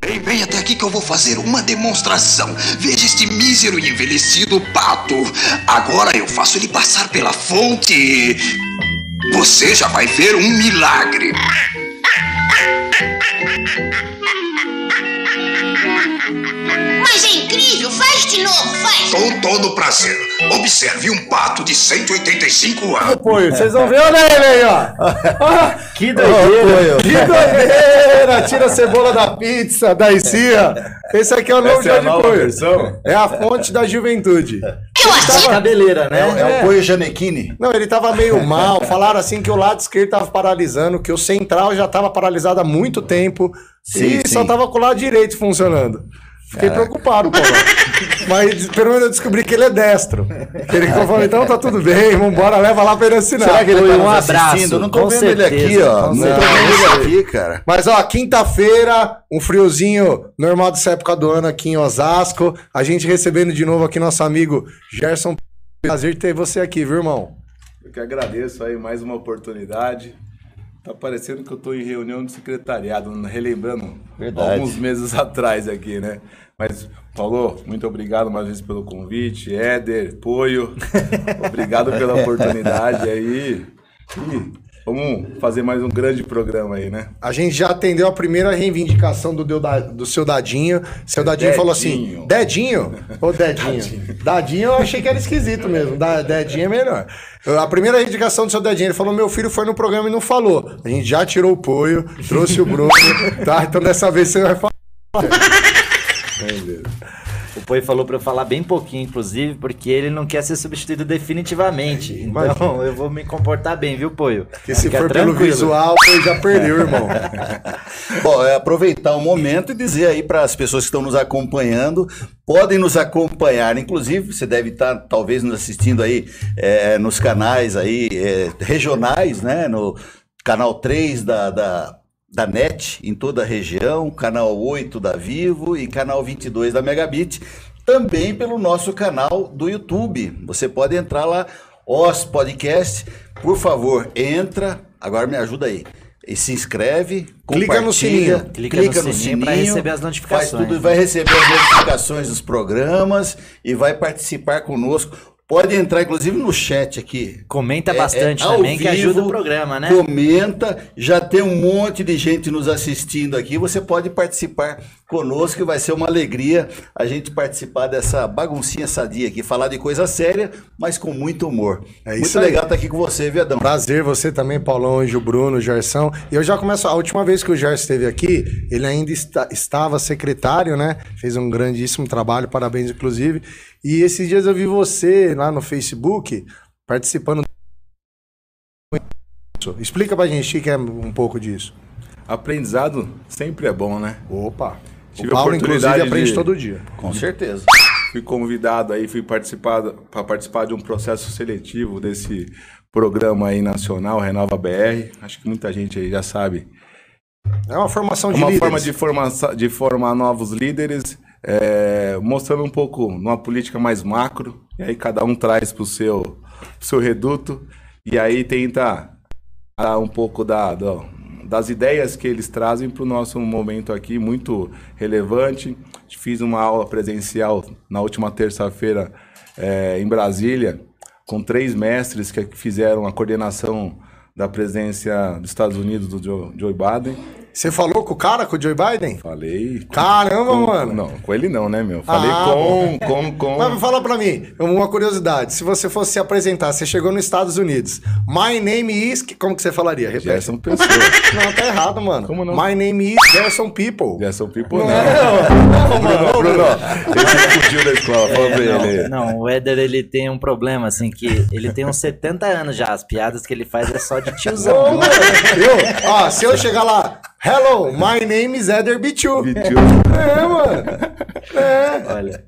Bem, vem até aqui que eu vou fazer uma demonstração. Veja este mísero e envelhecido pato. Agora eu faço ele passar pela fonte. Você já vai ver um milagre. Incrível, faz de novo, faz. Com todo prazer. Observe um pato de 185 anos. Apoio, vocês vão ver, olha ele aí, ó. Que doideira. Que doideira! Tira a cebola da pizza, da Icia. Esse aqui é o novo Essa é Jorge Poio. É a fonte da juventude. Eu assim. Cabeleira, É, né? é o Poio Janequini. Não, ele tava meio mal. Falaram assim que o lado esquerdo tava paralisando, que o central já tava paralisado há muito tempo. Sim, e sim. só tava com o lado direito funcionando. Fiquei preocupado, Paulo. Mas pelo menos eu descobri que ele é destro. Ele falou, então tá tudo bem, vambora, leva lá pra ele assinar. Será que ele Foi tá um abraço, não tô com vendo ele aqui, certeza, ó. com Não tô certeza. vendo ele aqui, cara. Mas ó, quinta-feira, um friozinho normal dessa época do ano aqui em Osasco. A gente recebendo de novo aqui nosso amigo Gerson. Prazer ter você aqui, viu, irmão? Eu que agradeço aí mais uma oportunidade. Tá parecendo que eu tô em reunião de secretariado, relembrando Verdade. alguns meses atrás aqui, né? Mas, Paulo, muito obrigado mais uma vez pelo convite. Éder, Poio, obrigado pela oportunidade aí. E vamos fazer mais um grande programa aí, né? A gente já atendeu a primeira reivindicação do, Da- do seu Dadinho. Seu Dadinho, falou assim: Dedinho? Ô, Dedinho. Dadinho eu achei que era esquisito mesmo. Da, Dedinho é melhor. A primeira reivindicação do seu Dedinho, ele falou: meu filho foi no programa e não falou. A gente já tirou o apoio, trouxe o Bruno, tá? Então dessa vez você vai falar. O Poi falou pra eu falar bem pouquinho, inclusive, porque ele não quer ser substituído definitivamente. Então eu vou me comportar bem, viu, Poio? Que se for pelo tranquilo. visual, você já perdeu, irmão. Bom, é aproveitar o momento e dizer aí para as pessoas que estão nos acompanhando, podem nos acompanhar, inclusive você deve estar talvez nos assistindo aí é, nos canais aí é, regionais, né? No canal 3 da, da, da NET em toda a região, canal 8 da Vivo e canal 22 da Megabit, também pelo nosso canal do YouTube. Você pode entrar lá, Os Podcast, por favor, entra, agora me ajuda aí. E se inscreve, Clica no sininho. Clica no sininho pra receber as notificações. Faz tudo, vai receber as notificações dos programas e vai participar conosco. Pode entrar, inclusive, no chat aqui. Comenta É, bastante é, também, que vivo, ajuda o programa, né? Comenta, já tem um monte de gente nos assistindo aqui. Você pode participar conosco, e vai ser uma alegria a gente participar dessa baguncinha sadia aqui, falar de coisa séria, mas com muito humor. É muito isso aí. legal estar aqui com você, Viadão. Prazer, você também, Paulão, Anjo, Bruno, Gerson. E eu já começo. A última vez que o Gerson esteve aqui, ele ainda está- estava secretário, né? Fez um grandíssimo trabalho, parabéns, inclusive. E esses dias eu vi você lá no Facebook participando. Explica pra gente o que é um pouco disso. Aprendizado sempre é bom, né? Opa! Tive o a Paulo, inclusive, oportunidade aprende de- todo dia. Com certeza. Fui convidado aí, fui participar para participar de um processo seletivo desse programa aí nacional Renova BR. Acho que muita gente aí já sabe É uma formação É de uma líderes. forma de, forma, de formar novos líderes, é, mostrando um pouco numa política mais macro, e aí cada um traz para o seu, pro seu reduto, e aí tenta dar um pouco da, da- das ideias que eles trazem para o nosso momento aqui, muito relevante. Fiz uma aula presencial na última terça-feira é, em Brasília, com três mestres que fizeram a coordenação da presidência dos Estados Unidos do Joe, Joe Biden. Você falou com o cara, com o Joe Biden? Falei. Caramba, com- mano. Não, com ele não, né, meu? Falei Ah, com, com, com. Mas fala pra mim, uma curiosidade. Se você fosse se apresentar, você chegou nos Estados Unidos. My name is. Como que você falaria? Repete. Gerson Pessoa. Não, tá errado, mano. Como não? My name is Gerson People. Gerson People Não, não. não, mano. Bruno, ele fugiu da escola, fala pra ele. É, Não, não, o Éder ele tem um problema, assim, que ele tem uns 70 anos já. As piadas que ele faz é só de Ô, tiozão. mano, eu, ó, se eu chegar lá, hello, my name is Eder Bichu. Bitiu. É, mano. É. Olha.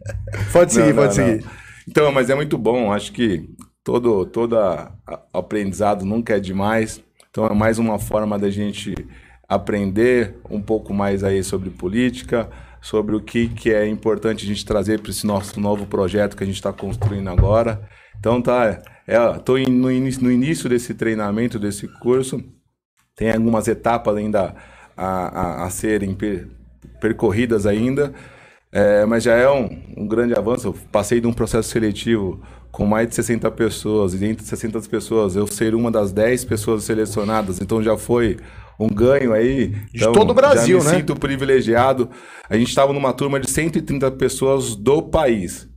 Pode seguir, Não, pode não, seguir. não. Então, mas é muito bom. Acho que todo, todo aprendizado nunca é demais. Então, é mais uma forma da gente aprender um pouco mais aí sobre política, sobre o que, que é importante a gente trazer para esse nosso novo projeto que a gente está construindo agora. Então, tá. Estou no, início, no início desse treinamento, desse curso. Tem algumas etapas ainda a, a, a serem pe- percorridas ainda, é, mas já é um, um grande avanço. Eu passei de um processo seletivo com mais de 60 pessoas, e dentro de 60 pessoas eu ser uma das 10 pessoas selecionadas, então já foi um ganho aí. De então, todo o Brasil, já me né? sinto privilegiado. A gente estava numa turma de 130 pessoas do país,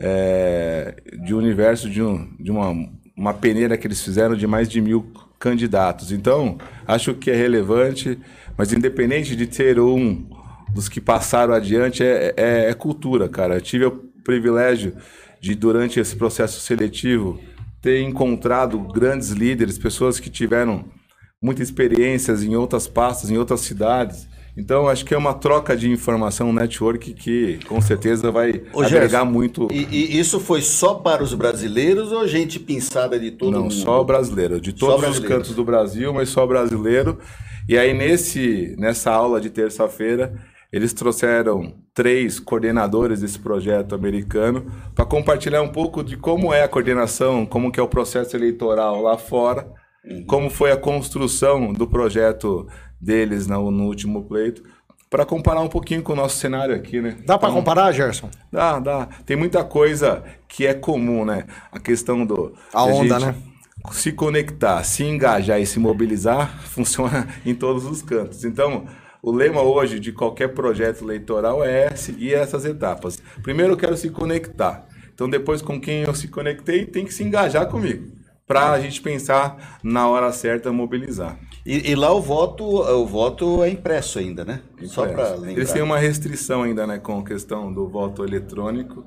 é, de um universo de, um, de uma, uma peneira que eles fizeram de mais de mil candidatos. Então, acho que é relevante, mas independente de ter um dos que passaram adiante, é, é, é cultura, cara. Eu tive o privilégio de, durante esse processo seletivo, ter encontrado grandes líderes, pessoas que tiveram muitas experiências em outras pastas, em outras cidades. Então, acho que é uma troca de informação, um network que com certeza vai Ô, agregar Gerson, muito. E, e isso foi só para os brasileiros ou gente pensada de todo Não, mundo? só brasileiro, de todos os cantos do Brasil, mas só brasileiro. E aí nesse nessa aula de terça-feira, eles trouxeram três coordenadores desse projeto americano para compartilhar um pouco de como é a coordenação, como que é o processo eleitoral lá fora, Uhum. como foi a construção do projeto deles no, no último pleito, para comparar um pouquinho com o nosso cenário aqui, né? Dá pra Então, comparar, Gerson? Dá, dá. Tem muita coisa que é comum, né? A questão do. A da onda, gente né? Se conectar, se engajar e se mobilizar funciona em todos os cantos. Então, o lema hoje de qualquer projeto eleitoral é seguir essas etapas. Primeiro, eu quero se conectar. Então, depois, com quem eu se conectei, tem que se engajar comigo. Para a gente pensar na hora certa, mobilizar. E, e lá o voto, o voto é impresso ainda, né? Só para lembrar. Eles têm uma restrição ainda, né, com a questão do voto eletrônico.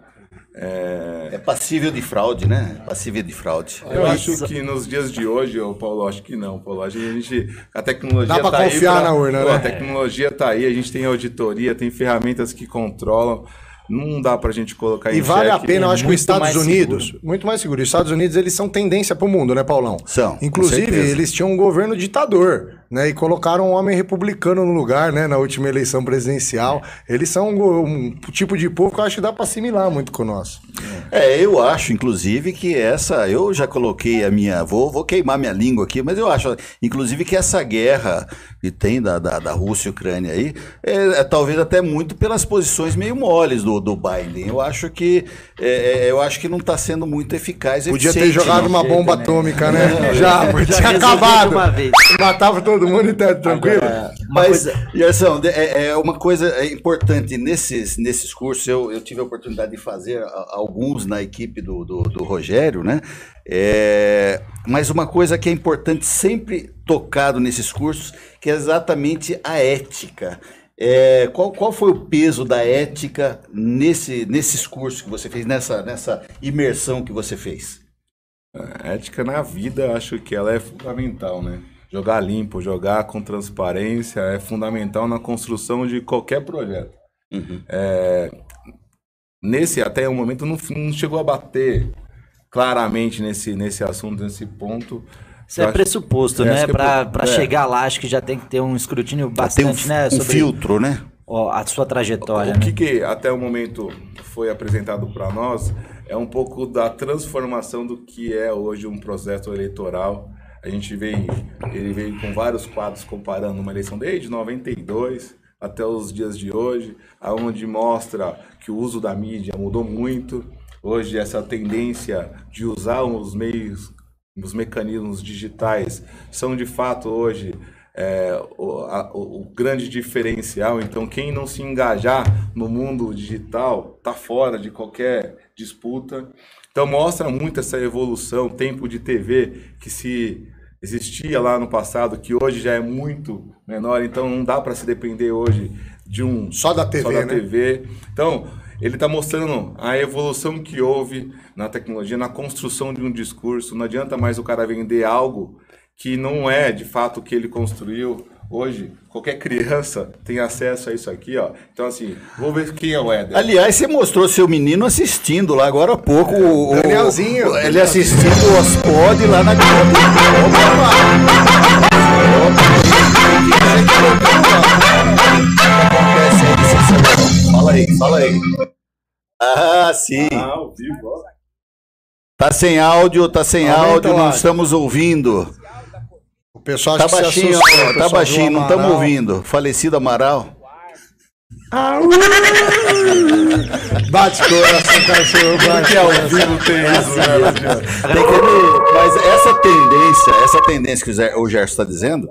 É, É passível de fraude, né? Passível de fraude. Eu acho que nos dias de hoje, ô Paulo, acho que não, Paulo. A gente, a tecnologia Dá pra tá confiar aí na urna, Pô, né? A tecnologia tá aí, a gente tem auditoria, tem ferramentas que controlam. Não dá pra gente colocar em E vale a xeque. pena, eu acho que os Estados Unidos, muito mais seguro. Os Estados Unidos, eles são tendência pro mundo, né, Paulão? São, Inclusive, eles tinham um governo ditador, né? E colocaram um homem republicano no lugar, né? Na última eleição presidencial. Eles são um, um tipo de povo que eu acho que dá pra assimilar muito com o nosso. É, eu acho, inclusive, que essa. Eu já coloquei a minha. Vou, vou queimar minha língua aqui, mas eu acho, inclusive, que essa guerra que tem da, da, da Rússia e Ucrânia aí, é, é talvez até muito pelas posições meio moles do, do Biden. Eu acho que. é, é, eu acho que não está sendo muito eficaz. Podia ter jogado não. uma bomba atômica, né? Já, Já tinha acabado. Matava todo mundo e tá tranquilo. Uma Mas, coisa- Gerson, de- é, é uma coisa importante nesses, nesses cursos, eu, eu tive a oportunidade de fazer alguns na equipe do, do, do Rogério, né? É, mas uma coisa que é importante sempre tocado nesses cursos, que é exatamente a ética. É, qual, qual foi o peso da ética nesse, nesses cursos que você fez, nessa, nessa imersão que você fez? A ética na vida, acho que ela é fundamental, né? Jogar limpo, jogar com transparência é fundamental na construção de qualquer projeto. É, nesse, até o momento, não, não chegou a bater claramente nesse, nesse assunto, nesse ponto. Isso é acho- pressuposto, eu né? é pra é. chegar lá, acho que já tem que ter um escrutínio bastante, um, né? um filtro, né? ó, a sua trajetória, O que, né? que até o momento foi apresentado para nós é um pouco da transformação do que é hoje um processo eleitoral. A gente vem, ele veio com vários quadros comparando uma eleição desde 92 até os dias de hoje, aonde mostra que o uso da mídia mudou muito. Hoje essa tendência de usar os meios, os mecanismos digitais são de fato hoje é, o, a- o- grande diferencial. Então, quem não se engajar no mundo digital está fora de qualquer disputa. Então, mostra muito essa evolução, tempo de TV que se existia lá no passado, que hoje já é muito menor. Então, não dá para se depender hoje de um Só da TV, só da né? TV. Então, ele está mostrando a evolução que houve na tecnologia, na construção de um discurso. Não adianta mais o cara vender algo que não é de fato o que ele construiu. Hoje, qualquer criança tem acesso a isso aqui, ó. Então, assim, vou ver quem é o Éder. Aliás, você mostrou seu menino assistindo lá agora há pouco. o- o- Danielzinho. o- ele assistindo o Ospod lá na. Fala aí, fala aí. Ah, sim. Ah, ao vivo, ó. Tá sem áudio, tá sem Aumenta áudio, não estamos ouvindo. O pessoal Tá que se baixinho, assustou, o ó, tá baixinho, não estamos ouvindo. Falecido Amaral. Bate coração, cachorro, bate. Que ao vivo tem isso, né? Tem que- mas essa tendência, essa tendência que o Gerson está dizendo,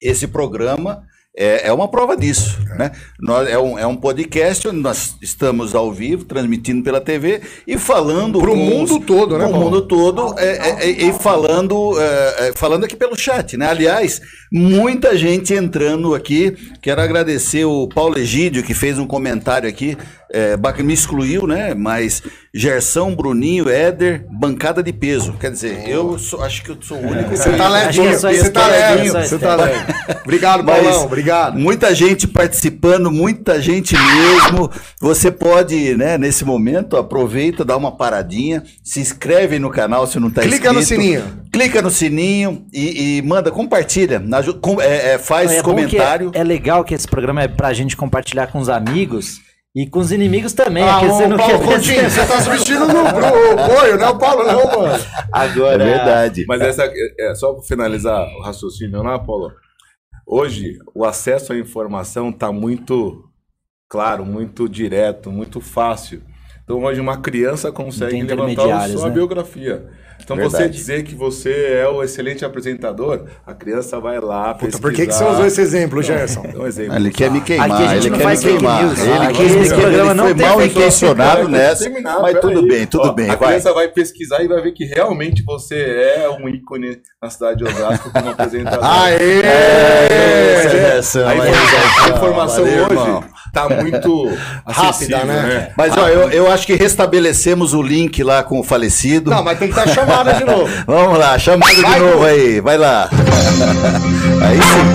esse programa é, é uma prova disso. Né? Nós, é, um, é um podcast onde nós estamos ao vivo, transmitindo pela TV e falando. Pro com mundo os- todo, né, Pro Paulo? mundo todo é, é, é, e falando, é, é, falando aqui pelo chat. Né? Aliás, muita gente entrando aqui. Quero agradecer o Paulo Egídio, que fez um comentário aqui. É, bac- me excluiu, né? Mas Gersão, Bruninho, Éder, bancada de peso. Quer dizer, eu sou- acho que eu sou o único. Você tá Acho que levinho, é só você tá é só você tá leve. Obrigado, Paulão, obrigado. Muita gente participando, muita gente mesmo. Você pode, né, nesse momento, aproveita, dá uma paradinha, se inscreve no canal se não está inscrito. Clica no sininho. Clica no sininho e, e manda, compartilha, aju- com- é, é, faz É comentário. É, é legal que esse programa é pra gente compartilhar com os amigos e com os inimigos também. Ah, porque você ô, não Paulo quer Coutinho, você tá substituindo no, no Boio, não é o Paulo não, mano. É Agora, verdade. Mas essa, é, só para finalizar o raciocínio lá, Paulo. Hoje, o acesso à informação está muito claro, muito direto, muito fácil. Então, hoje, uma criança consegue levantar intermediários, sua né? biografia. Então, você Verdade. dizer que você é o excelente apresentador, a criança vai lá Puta, pesquisar. por que, que você usou esse exemplo, Gerson? É um exemplo. Ele quer me queimar, Aqui a gente ele não quer faz me queimar. news. Ele Aqui quis me esse queimar, ele não foi mal intencionado nessa, mas tudo aí. bem, tudo Ó, bem, A vai. criança vai pesquisar e vai ver que realmente você é um ícone na cidade de Osasco como apresentador. Aê! É, Gerson, A, informação, hoje irmão. tá muito Rápida, acessível, né? Mas ó, eu, eu acho que restabelecemos o link lá com o falecido. Não, mas tem que estar chamada de novo. Vamos lá, chamada de Vai, novo aí, vai lá. Aí sim.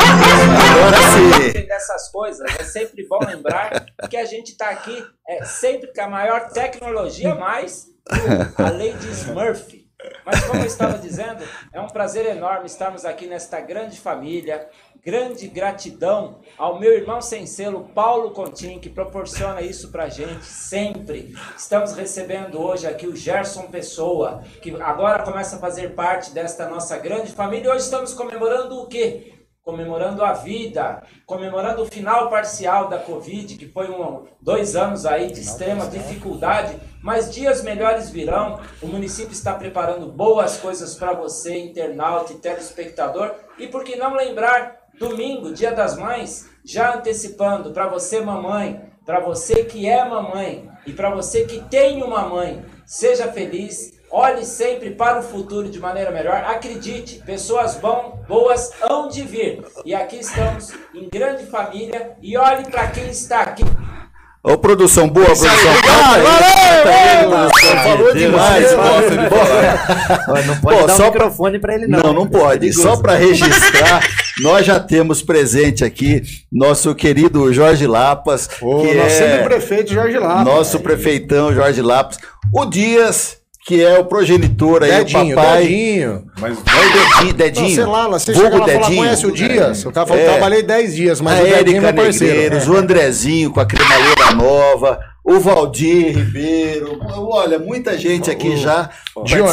Agora sim. dessas coisas, é sempre bom lembrar que a gente está aqui é, sempre com a maior tecnologia, mais a lei de Smurf. Mas como eu estava dizendo, é um prazer enorme estarmos aqui nesta grande família. Grande gratidão ao meu irmão sem selo, Paulo Contim, que proporciona isso pra gente sempre. Estamos recebendo hoje aqui o Gerson Pessoa, que agora começa a fazer parte desta nossa grande família. Hoje estamos comemorando o quê? comemorando a vida, comemorando o final parcial da Covid, que foi um, dois anos aí de extrema dificuldade, mas dias melhores virão. O município está preparando boas coisas para você, internauta e telespectador. E por que não lembrar, domingo, Dia das Mães, já antecipando para você, mamãe, para você que é mamãe e para você que tem uma mãe, seja feliz. Olhe sempre para o futuro de maneira melhor. Acredite, pessoas bom, boas hão de vir. E aqui estamos em grande família. E olhe para quem está aqui. Ô, produção boa, produção. Falou demais. Ó, não pode Pô, dar só o microfone pra ele, não. Não, não pode. Só para registrar, nós já temos presente aqui nosso querido Jorge Lapas, O que nosso é prefeito Jorge Lapa. nosso prefeitão Jorge Lapas. O Dias, que é o progenitor aí, Dedinho, o papai. Dedinho. Mas É o Dedinho, Dedinho. Não, sei lá, você Vulgo chega lá fala, Dedinho. conhece o Dias? O cara falou, É. trabalhei 10 dias, mas a o Dedinho é Érica meu parceiro. Negreiros, o Andrezinho com a cremaleira nova, o Valdir Ribeiro. Olha, muita gente aqui já.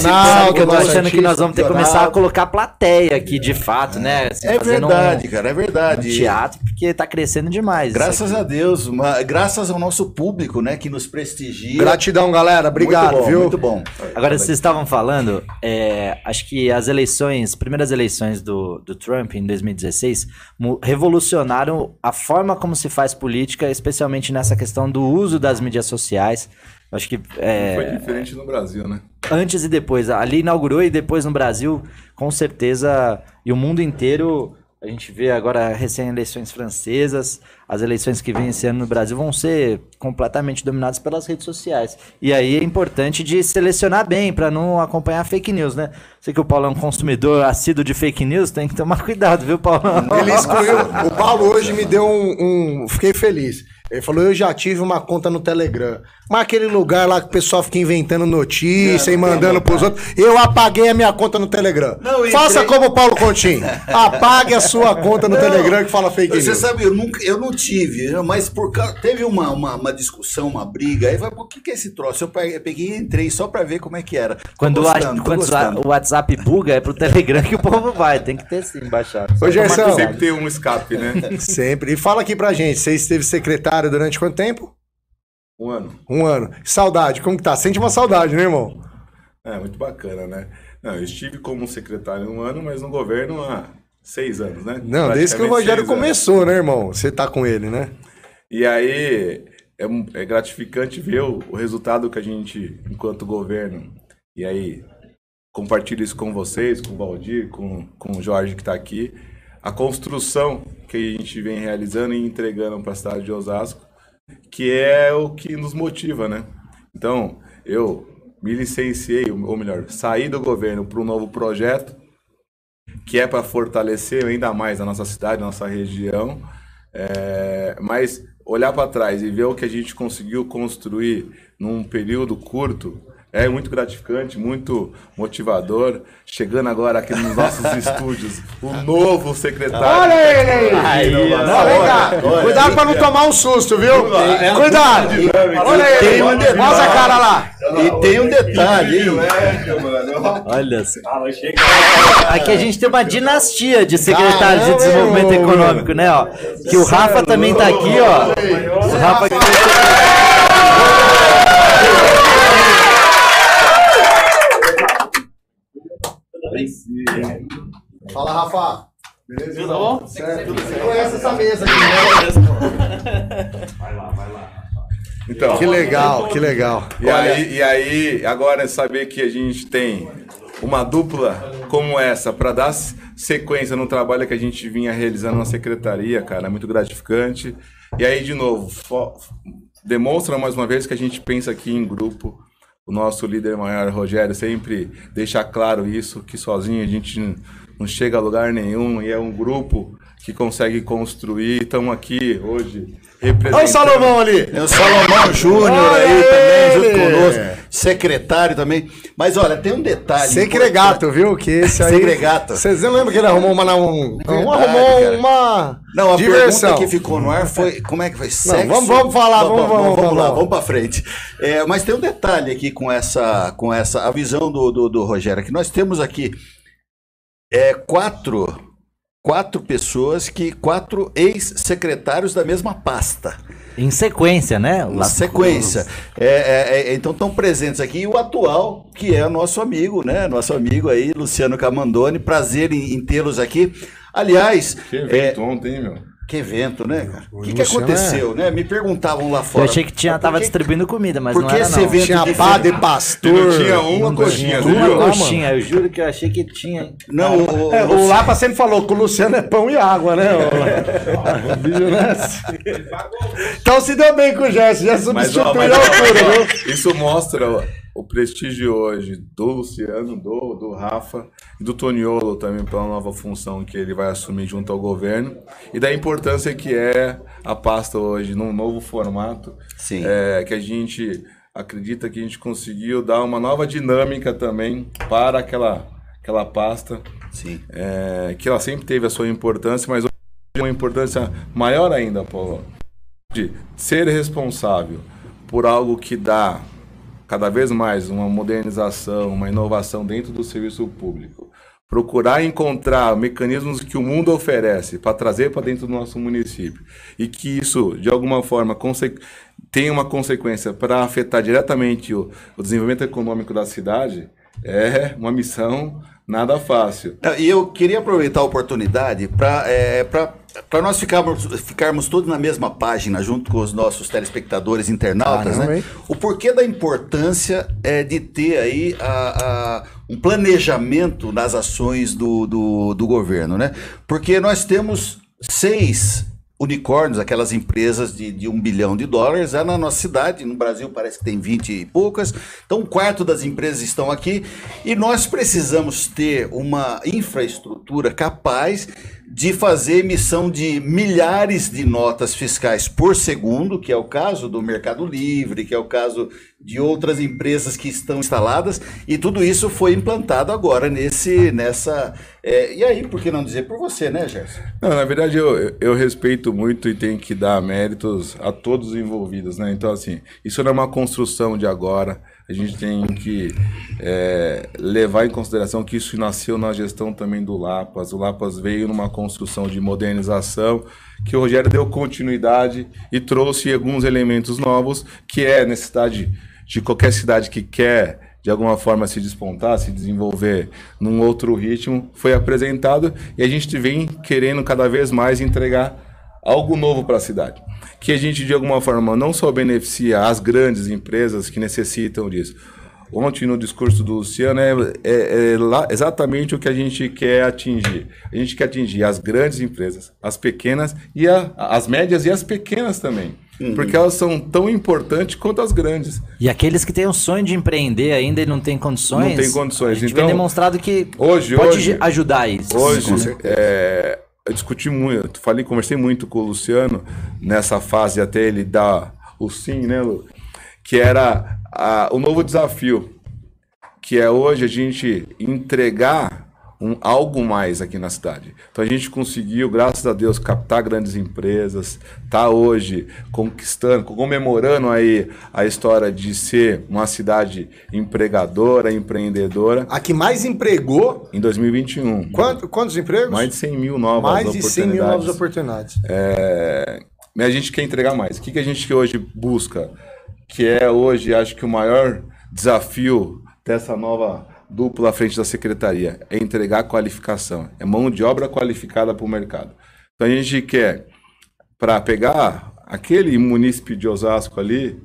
Sabe que eu tô achando que nós vamos ter que começar a colocar plateia aqui, de fato, né? Assim, É verdade, um- cara, é um verdade. teatro, porque tá crescendo demais. Graças a Deus, uma- graças ao nosso público, né, que nos prestigia. Gratidão, galera. Obrigado, muito bom, viu? Muito bom. Agora, vocês estavam falando, é, acho que as eleições, primeiras eleições do, do Trump em 2016, mu- revolucionaram a forma como se faz política, especialmente nessa questão do uso das mídias sociais. Acho que é, foi diferente no Brasil, né? antes e depois. Ali inaugurou e depois no Brasil, com certeza, e o mundo inteiro. A gente vê agora recém-eleições francesas, as eleições que vêm esse ano no Brasil vão ser completamente dominadas pelas redes sociais. E aí é importante de selecionar bem para não acompanhar fake news, né? Sei que o Paulo é um consumidor assíduo de fake news, tem que tomar cuidado, viu, Paulo? Ele excluiu. O Paulo hoje me deu um, um- Fiquei feliz. Ele falou: Eu já tive uma conta no Telegram. Mas aquele lugar lá que o pessoal fica inventando notícia e mandando pros outros. Eu apaguei a minha conta no Telegram. Não, Faça entrei- como o Paulo Continho. Apague a sua conta no Não, Telegram que fala fake Você news. sabe, eu nunca, eu não tive, mas por causa, teve uma, uma, uma discussão, uma briga, aí vai, o que que é esse troço? Eu peguei, e entrei só pra ver como é que era. Quando, o gostando, tô quando gostando. o WhatsApp buga, é pro Telegram que o povo vai. Tem que ter sim, baixar. Só Ô, Gerson. Sempre tem um escape, né? Sempre. E fala aqui pra gente, você esteve secretário secretário durante quanto tempo? Um ano. Um ano. Saudade, como que tá? Sente uma saudade, né, irmão? É, muito bacana, né? Não, eu estive como secretário um ano, mas no governo há seis anos, né? Não, desde que o Rogério começou, né, irmão? Você tá com ele, né? E aí é, é gratificante ver o, o, resultado que a gente, enquanto governo, e aí compartilho isso com vocês, com o Valdir, com, com o Jorge que está aqui, a construção que a gente vem realizando e entregando para a cidade de Osasco, que é o que nos motiva, né? Então, eu me licenciei, ou melhor, saí do governo para um novo projeto, que é para fortalecer ainda mais a nossa cidade, a nossa região, é, mas olhar para trás e ver o que a gente conseguiu construir num período curto é muito gratificante, muito motivador. Chegando agora aqui nos nossos estúdios, o novo secretário. Olha ele aí! aí não, não, vem cá. Cuidado para não tomar um susto, viu? Cuidado! Olha ele! Mostra a cara lá! E tem um detalhe, hein? Olha só. Aqui a gente tem uma dinastia de secretários de desenvolvimento econômico, né? Ó, que o Rafa também tá aqui, ó. O Rafa que Fala, Rafa. Beleza? Tudo bom? Certo. Você conhece essa mesa aqui, né? Vai lá, vai lá. Então, que legal, que legal. E, aí, e aí, agora é saber que a gente tem uma dupla como essa para dar sequência no trabalho que a gente vinha realizando na secretaria, cara, é muito gratificante. E aí, de novo, demonstra mais uma vez que a gente pensa aqui em grupo, o nosso líder maior, Rogério, sempre deixa claro isso, que sozinho a gente não chega a lugar nenhum e é um grupo que consegue construir. Estamos aqui hoje representando... Olha o Salomão ali! É o Salomão Júnior aí também, junto conosco, secretário também. Mas olha, tem um detalhe. Secregato, viu? Que esse aí... Secregato. Vocês lembram que ele arrumou uma... Um, Verdade, arrumou cara. uma Não, a diversão. pergunta que ficou no ar foi... Como é que foi? Sexo? Não, vamos, vamos falar, vamos, vamos, vamos, vamos lá, vamos para frente. É, mas tem um detalhe aqui com essa, com essa a visão do, do, do Rogério, que nós temos aqui é, quatro quatro pessoas que quatro ex-secretários da mesma pasta. Em sequência, né? Em sequência. É, é, é, então estão presentes aqui e o atual, que é nosso amigo, né? Nosso amigo aí, Luciano Camandoni. Prazer em, em tê-los aqui. Aliás. Que evento é, ontem, meu. Que evento, né, cara? O que, que aconteceu, é... né? Me perguntavam lá fora. Eu achei que tinha, tava que... distribuindo comida, mas Por não era esse evento tinha padre, pastor. tinha uma coxinha, Uma viu? coxinha, eu juro que eu achei que tinha. Não, o, é, o Lapa sempre falou que o Luciano é pão e água, né? né? então se deu bem com o Gerson, já substituiu a altura, viu? Isso mostra o prestígio hoje do Luciano, do, do Rafa e do Toniolo também pela nova função que ele vai assumir junto ao governo e da importância que é a pasta hoje num novo formato Sim. É, que a gente acredita que a gente conseguiu dar uma nova dinâmica também para aquela, aquela pasta Sim. É, que ela sempre teve a sua importância, mas hoje uma importância maior ainda, Paulo, de ser responsável por algo que dá cada vez mais uma modernização, uma inovação dentro do serviço público. Procurar encontrar mecanismos que o mundo oferece para trazer para dentro do nosso município e que isso, de alguma forma, tenha uma consequência para afetar diretamente o, o desenvolvimento econômico da cidade, é uma missão nada fácil. E eu queria aproveitar a oportunidade para é, para nós ficarmos, ficarmos todos na mesma página, junto com os nossos telespectadores internautas, ah, né? O porquê da importância é, de ter aí a, a, um planejamento nas ações do, do, do governo, né? Porque nós temos seis unicórnios, aquelas empresas de, de um bilhão de dólares, é na nossa cidade, no Brasil parece que tem 20 e poucas, então um quarto das empresas estão aqui e nós precisamos ter uma infraestrutura capaz de fazer emissão de milhares de notas fiscais por segundo, que é o caso do Mercado Livre, que é o caso de outras empresas que estão instaladas, e tudo isso foi implantado agora nesse, nessa. É, e aí, por que não dizer por você, né, Gerson? Não, na verdade, eu, eu respeito muito e tenho que dar méritos a todos os envolvidos, né? Então, assim, isso não é uma construção de agora a gente tem que é, levar em consideração que isso nasceu na gestão também do Lapas. O Lapas veio numa construção de modernização que o Rogério deu continuidade e trouxe alguns elementos novos, que é necessidade de qualquer cidade que quer de alguma forma se despontar, se desenvolver num outro ritmo, foi apresentado e a gente vem querendo cada vez mais entregar algo novo para a cidade. Que a gente, de alguma forma, não só beneficia as grandes empresas que necessitam disso. Ontem, no discurso do Luciano, é, é, é lá, exatamente o que a gente quer atingir. A gente quer atingir as grandes empresas, as pequenas e a, as médias e as pequenas também. Uhum. Porque elas são tão importantes quanto as grandes. E aqueles que têm o sonho de empreender ainda e não têm condições. Não tem condições. A gente então, vem demonstrado que hoje, pode hoje, ajudar isso. Hoje, é, eu discuti muito, falei, conversei muito com o Luciano nessa fase até ele dar o sim, né, Lu? Que era a, o novo desafio, que é hoje a gente entregar um, algo mais aqui na cidade. Então a gente conseguiu, graças a Deus, captar grandes empresas, tá hoje conquistando, comemorando aí a história de ser uma cidade empregadora, empreendedora. A que mais empregou? Em 2021. Quanto, quantos empregos? Mais de 100 mil novas mais oportunidades. Mais de 100 mil novas oportunidades. É... Mas a gente quer entregar mais. O que, que a gente hoje busca? Que é hoje, acho que o maior desafio dessa nova dupla à frente da secretaria, é entregar qualificação, é mão de obra qualificada para o mercado. Então a gente quer, para pegar aquele munícipe de Osasco ali,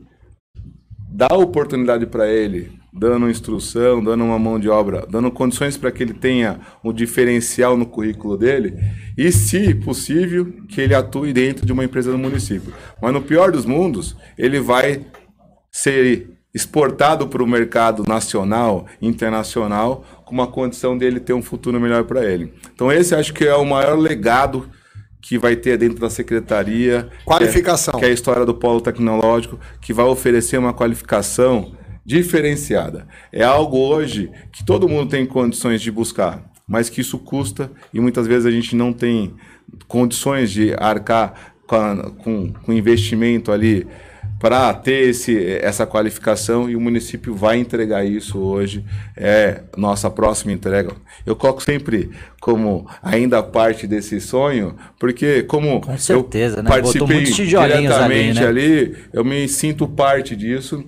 dar oportunidade para ele, dando instrução, dando uma mão de obra, dando condições para que ele tenha um diferencial no currículo dele e, se possível, que ele atue dentro de uma empresa do município. Mas no pior dos mundos, ele vai ser exportado para o mercado nacional, internacional, com uma condição dele ter um futuro melhor para ele. Então esse acho que é o maior legado que vai ter dentro da secretaria. Qualificação. Que é, que é a história do polo tecnológico, que vai oferecer uma qualificação diferenciada. É algo hoje que todo mundo tem condições de buscar, mas que isso custa e muitas vezes a gente não tem condições de arcar com, com, com investimento ali para ter esse, essa qualificação e o município vai entregar isso hoje. É nossa próxima entrega. Eu coloco sempre como ainda parte desse sonho, porque como Com certeza, eu né? participei diretamente ali, né? ali, eu me sinto parte disso.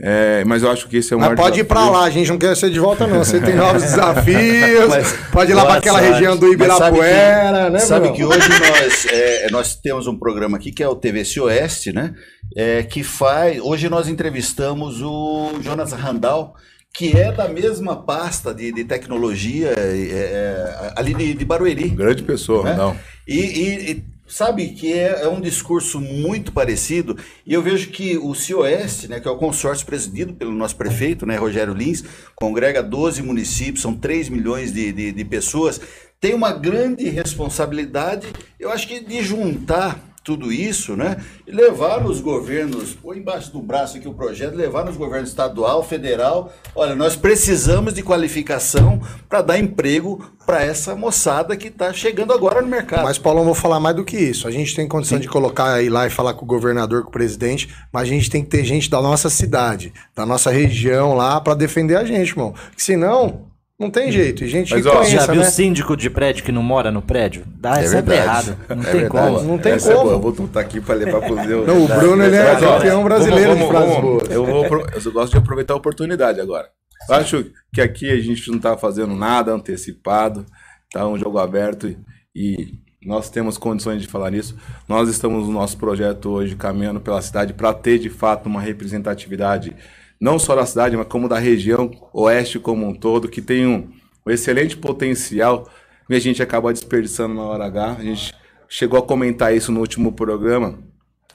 É, mas eu acho que esse é o maior pode desafio. ir para lá, a gente não quer ser de volta, não. Você tem novos desafios. mas, pode ir lá para aquela região do Ibirapuera, sabe que, né? Sabe que hoje nós, é, nós temos um programa aqui que é o TVC Oeste, né? É, que faz. Hoje nós entrevistamos o Jonas Randall, que é da mesma pasta de, de tecnologia é, é ali de, de, Barueri. Grande pessoa, né? não. e, e, e Sabe que é, é, um discurso muito parecido, e eu vejo que o CIOeste, né, que é o consórcio presidido pelo nosso prefeito, né, Rogério Lins, congrega 12 municípios, são 3 milhões de, de, de pessoas, tem uma grande responsabilidade, eu acho que de juntar tudo isso, né? E levar nos governos, põe embaixo do braço aqui o projeto, levar nos governos estadual, federal. Olha, nós precisamos de qualificação para dar emprego para essa moçada que está chegando agora no mercado. Mas, Paulo, eu vou falar mais do que isso. A gente tem condição Sim. de colocar aí lá e falar com o governador, com o presidente, mas a gente tem que ter gente da nossa cidade, da nossa região lá para defender a gente, irmão. Porque senão não tem jeito. E gente Mas, ó, conheça, já viu né? síndico de prédio que não mora no prédio? Dá é sempre errado. Não é tem verdade. como. Não tem Essa é como. É eu vou tutar aqui para levar pro meu. Não, o Bruno ele é campeão brasileiro vamos, vamos, de frases Eu, vou, eu gosto de aproveitar a oportunidade agora. Eu acho que aqui a gente não está fazendo nada antecipado, tá um jogo aberto e, e nós temos condições de falar nisso. Nós estamos no nosso projeto hoje caminhando pela cidade para ter de fato uma representatividade não só da cidade, mas como da região oeste como um todo, que tem um, um excelente potencial e a gente acaba desperdiçando na hora H. A gente chegou a comentar isso no último programa,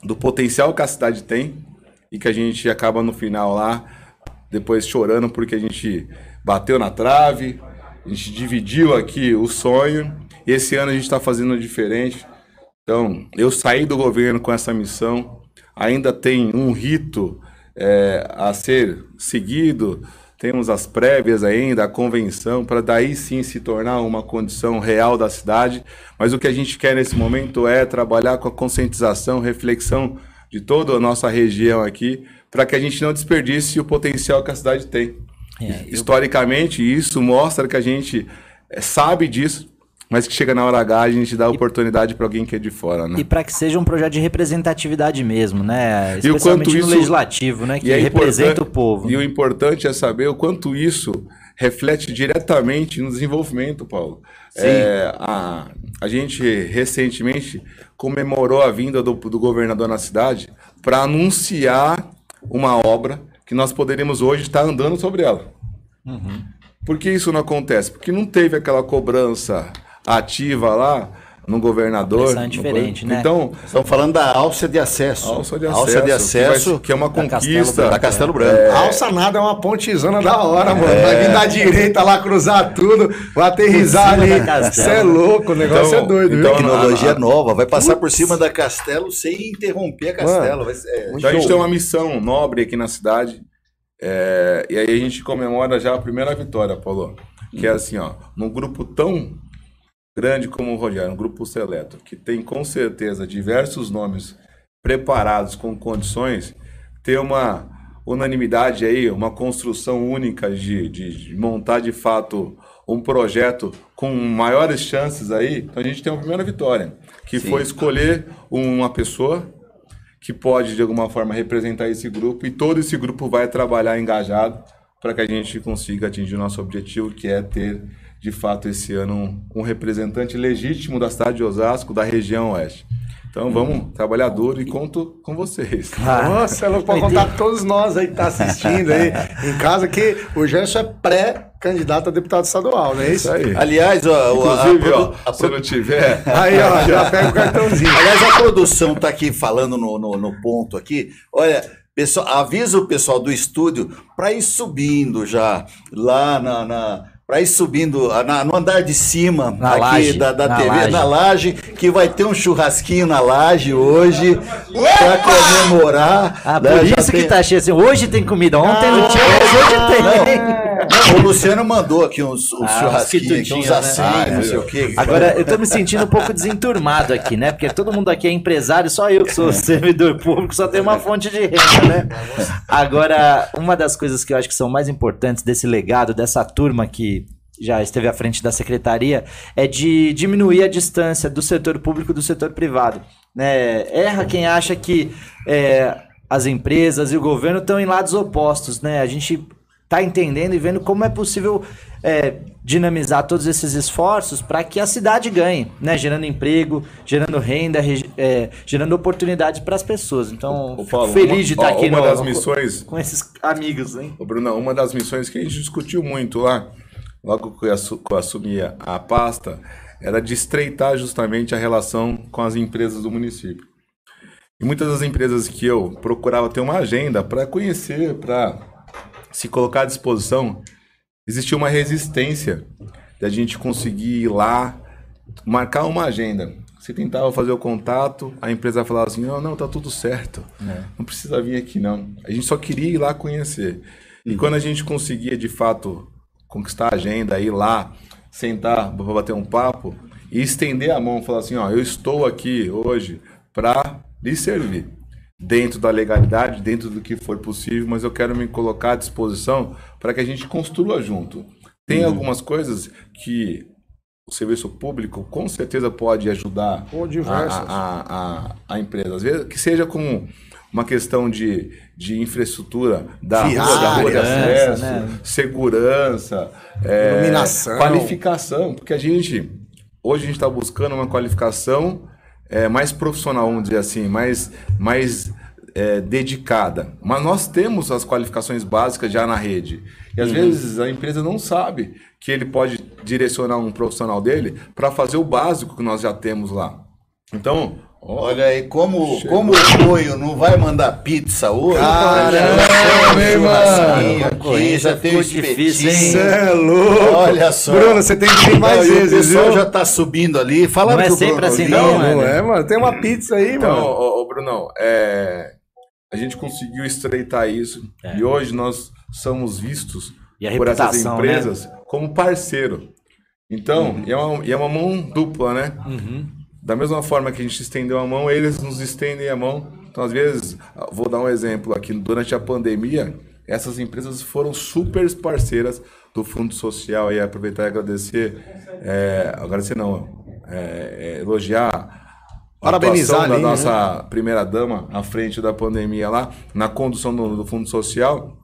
do potencial que a cidade tem e que a gente acaba no final lá, depois chorando porque a gente bateu na trave, a gente dividiu aqui o sonho e esse ano a gente está fazendo diferente. Então, eu saí do governo com essa missão, ainda tem um rito é, a ser seguido. Temos as prévias ainda, a convenção, para daí sim se tornar uma condição real da cidade. Mas o que a gente quer nesse momento é trabalhar com a conscientização, reflexão de toda a nossa região aqui, para que a gente não desperdice o potencial que a cidade tem. É, Historicamente, isso mostra que a gente é, sabe disso, mas que chega na hora H a gente dá oportunidade para alguém que é de fora, né? E para que seja um projeto de representatividade mesmo, né? E o Especialmente quanto no isso- legislativo, né? Que E é representa importante- o povo. E o importante é saber o quanto isso reflete diretamente no desenvolvimento, Paulo. É, a, a gente recentemente comemorou a vinda do, do governador na cidade para anunciar uma obra que nós poderíamos hoje estar andando sobre ela. Por que isso não acontece? Porque não teve aquela cobrança ativa lá no governador. É no- diferente, né? Então, Estamos falando da alça de acesso. alça de acesso, Alça de que vai- acesso que, é uma da conquista. Da Castelo Branco. Alça nada é uma pontezona da hora, mano. Vai vir da direita lá, cruzar tudo, vai aterrizar ali. Você é louco, o negócio Então- é doido, então- viu? Tecnologia ah. nova, vai passar por cima da Castelo sem interromper a Castelo. Vai ser- é, Então a gente tem uma missão nobre aqui na cidade. é, e aí a gente comemora já a primeira vitória, Paulo. Que é assim, ó, num grupo tão grande como o Rogério, um grupo seleto, que tem com certeza diversos nomes preparados com condições, ter uma unanimidade aí, uma construção única de, de- de montar de fato um projeto com maiores chances aí, então a gente tem uma primeira vitória, que foi escolher uma pessoa que pode de alguma forma representar esse grupo e todo esse grupo vai trabalhar engajado para que a gente consiga atingir o nosso objetivo, que é ter de fato esse ano um, um representante legítimo da cidade de Osasco, da região oeste. Então vamos trabalhar duro e conto com vocês. Nossa, é louco pra contar todos nós aí que tá assistindo aí em casa que o Gerson é pré-candidato a deputado estadual, não é isso? Isso aí. Aliás, ó, o- a, Inclusive, produ- ó, a se eu não tiver, Aí, ó, já pega o cartãozinho. Aliás, a produção tá aqui falando no, no, no ponto aqui. Olha, pessoal, avisa o pessoal do estúdio para ir subindo já lá na. na para ir subindo ah, na- no andar de cima Na aqui laje, da, da na TV, laje. na laje, que vai ter um churrasquinho na laje hoje para comemorar. Ah, né? por isso que tem- tá cheio assim. Hoje tem comida. Ontem não tinha, mas hoje tem. Não, o Luciano mandou aqui uns, uns Ah, churrasquinhos, uns aqui, uns quitudinhos, né? não sei o quê. Agora, eu tô me sentindo um pouco desenturmado aqui, né? Porque todo mundo aqui é empresário, só eu que sou servidor público, só tenho uma fonte de renda, né? Agora, uma das coisas que eu acho que são mais importantes desse legado, dessa turma que já esteve à frente da secretaria, é de diminuir a distância do setor público do setor privado. Né? Erra quem acha que é, as empresas e o governo estão em lados opostos, né? A gente tá entendendo e vendo como é possível é, dinamizar todos esses esforços para que a cidade ganhe, né? Gerando emprego, gerando renda, re- é, gerando oportunidades para as pessoas. Então, Ô, fico Paulo, feliz uma- de estar ó, aqui uma no- das missões- com esses amigos, hein? Ô, Bruno, uma das missões que a gente discutiu muito lá, logo que eu, assu- que eu assumi a- a pasta, era de estreitar justamente a relação com as empresas do município. E muitas das empresas que eu procurava ter uma agenda para conhecer, para se colocar à disposição, existia uma resistência da gente conseguir ir lá, marcar uma agenda. Você tentava fazer o contato, a empresa falava assim: não, não, tá tudo certo. Não precisa vir aqui, não. A gente só queria ir lá conhecer. E quando a gente conseguia, de fato, conquistar a agenda, ir lá, sentar para bater um papo e estender a mão, falar assim: ó, eu estou aqui hoje para lhe servir. Dentro da legalidade, dentro do que for possível, mas eu quero me colocar à disposição para que a gente construa junto. Tem algumas coisas que o serviço público com certeza pode ajudar a, a, a, a empresa. Às vezes, que seja com uma questão de, de infraestrutura da rua, da rua de Viária, acesso, né? segurança, é, qualificação, porque a gente hoje a gente está buscando uma qualificação é, mais profissional, vamos dizer assim, mais, mais é, dedicada. Mas nós temos as qualificações básicas já na rede. E às vezes a empresa não sabe que ele pode direcionar um profissional dele para fazer o básico que nós já temos lá. Então, Olha aí, como, como o Coio não vai mandar pizza hoje? Caramba, meu irmão. aqui, já tem difícil, hein? Você espetinho. é louco. Olha só. Bruno, você tem que vir mais Não, e vezes, O pessoal viu? já tá subindo ali. Falaram Não é sempre Bruno assim, vinha, não, Não, né? não é, mano. Tem uma pizza aí, Então, mano. ô, ô, Brunão, é, a gente conseguiu estreitar isso e hoje nós somos vistos E a por essas né? empresas como parceiro. Então, e é, uma, e é uma mão dupla, né? Da mesma forma que a gente estendeu a mão, eles nos estendem a mão. Então, às vezes, vou dar um exemplo aqui, durante a pandemia, essas empresas foram super parceiras do Fundo Social. E aproveitar e agradecer, é, agradecer não, é, é, elogiar Parabenizar da ali, né? nossa primeira dama à frente da pandemia lá, na condução do, do Fundo Social.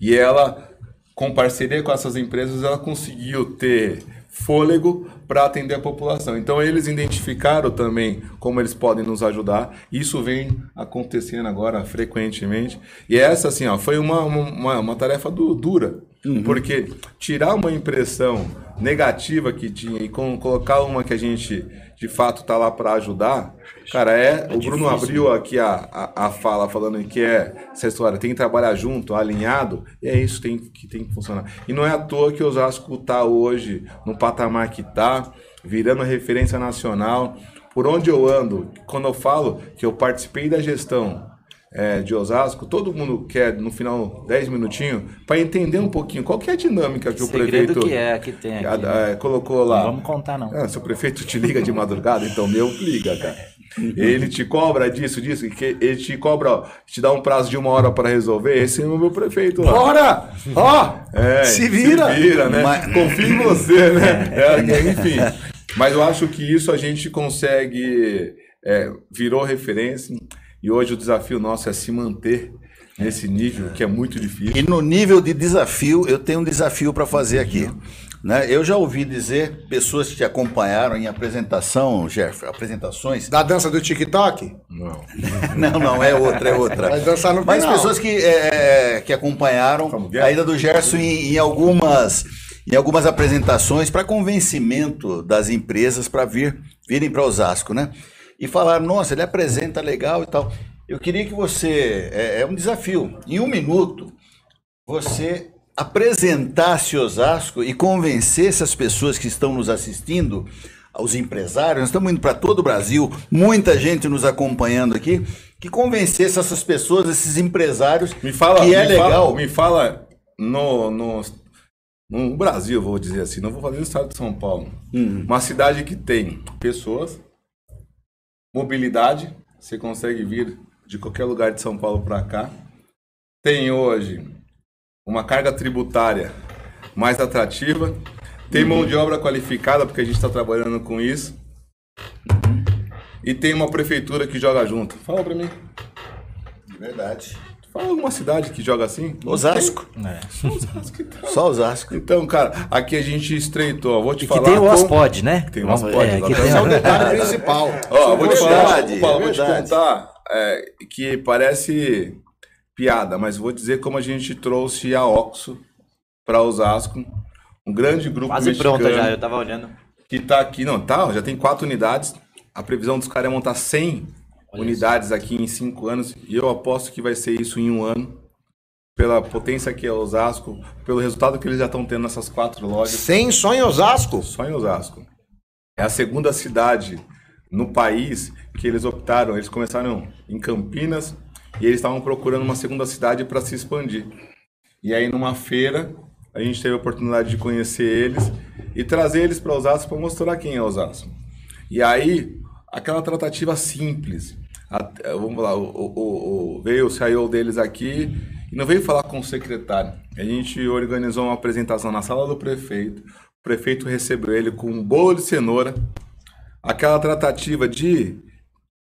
E ela, com parceria com essas empresas, ela conseguiu ter fôlego para atender a população. Então eles identificaram também como eles podem nos ajudar. Isso vem acontecendo agora frequentemente. E essa assim, ó, foi uma, uma, uma tarefa du- dura, porque tirar uma impressão negativa que tinha e com, colocar uma que a gente de fato tá lá para ajudar, cara, é, o Bruno abriu aqui a, a, a fala falando que é essa história, tem que trabalhar junto, alinhado, e é isso tem, que tem que funcionar. E não é à toa que o Osasco tá hoje no patamar que tá, virando referência nacional. Por onde eu ando, quando eu falo que eu participei da gestão é, de Osasco, todo mundo quer, no final, 10 minutinhos, para entender um pouquinho qual que é a dinâmica que o prefeito que é que tem aqui. a- né? a- colocou lá. Não vamos contar, não. Ah, se o prefeito te liga de madrugada, então meu liga, cara. Ele te cobra disso, disso, que ele te cobra, ó, te dá um prazo de uma hora para resolver. Esse é o meu prefeito lá. Bora! Ó! É, se vira! Se vira, né? Mas- Confia em você, né? É, enfim. Mas eu acho que isso a gente consegue. é, virou referência. E hoje o desafio nosso é se manter nesse nível, que é muito difícil. E no nível de desafio, eu tenho um desafio para fazer aqui. Né? Eu já ouvi dizer, pessoas que te acompanharam em apresentação, Jeff, apresentações. Da dança do TikTok? Não. Não, não, é outra, é outra. Vai dançar no Mas pessoas que, é, que acompanharam é? a ida do Gerson em, em algumas, em algumas apresentações para convencimento das empresas para vir, virem para Osasco, né? E falaram, nossa, ele apresenta legal e tal. Eu queria que você, é, é um desafio, em um minuto, você apresentasse Osasco e convencesse as pessoas que estão nos assistindo, os empresários, nós estamos indo para todo o Brasil, muita gente nos acompanhando aqui, que convencesse essas pessoas, esses empresários, Me fala, que é me legal. Fala, me fala no, no, no Brasil, vou dizer assim, não vou fazer no estado de São Paulo. Hum. Uma cidade que tem pessoas, mobilidade, você consegue vir de qualquer lugar de São Paulo para cá. Tem hoje uma carga tributária mais atrativa. Tem mão de obra qualificada, porque a gente está trabalhando com isso. E tem uma prefeitura que joga junto. Fala para mim. Verdade. Fala alguma cidade que joga assim? Osasco. É. Osasco, então. Só Osasco. Então, cara, aqui a gente estreitou. ó, Vou te E que falar. tem o Ospod, né? Tem o Ospod, é, que tem é o detalhe principal. Ó, vou te falar, Verdade, vou, falar, vou te verdade. contar é, que parece piada, mas vou dizer como a gente trouxe a Oxo para Osasco, um grande grupo Quase mexicano pronta já, eu tava olhando. que tá aqui, não, tá, já tem quatro unidades. A previsão dos caras é montar 100 unidades aqui em cinco anos e eu aposto que vai ser isso em um ano. Pela potência que é Osasco, pelo resultado que eles já estão tendo nessas quatro lojas. Sem só em Osasco? Só em Osasco. É a segunda cidade no país que eles optaram. Eles começaram em Campinas e eles estavam procurando uma segunda cidade para se expandir. E aí, numa feira, a gente teve a oportunidade de conhecer eles e trazer eles para Osasco para mostrar quem é Osasco. E aí, aquela tratativa simples. A- vamos lá, o, o- o- veio o CIO deles aqui e não veio falar com o secretário. A gente organizou uma apresentação na sala do prefeito. O prefeito recebeu ele com um bolo de cenoura. Aquela tratativa de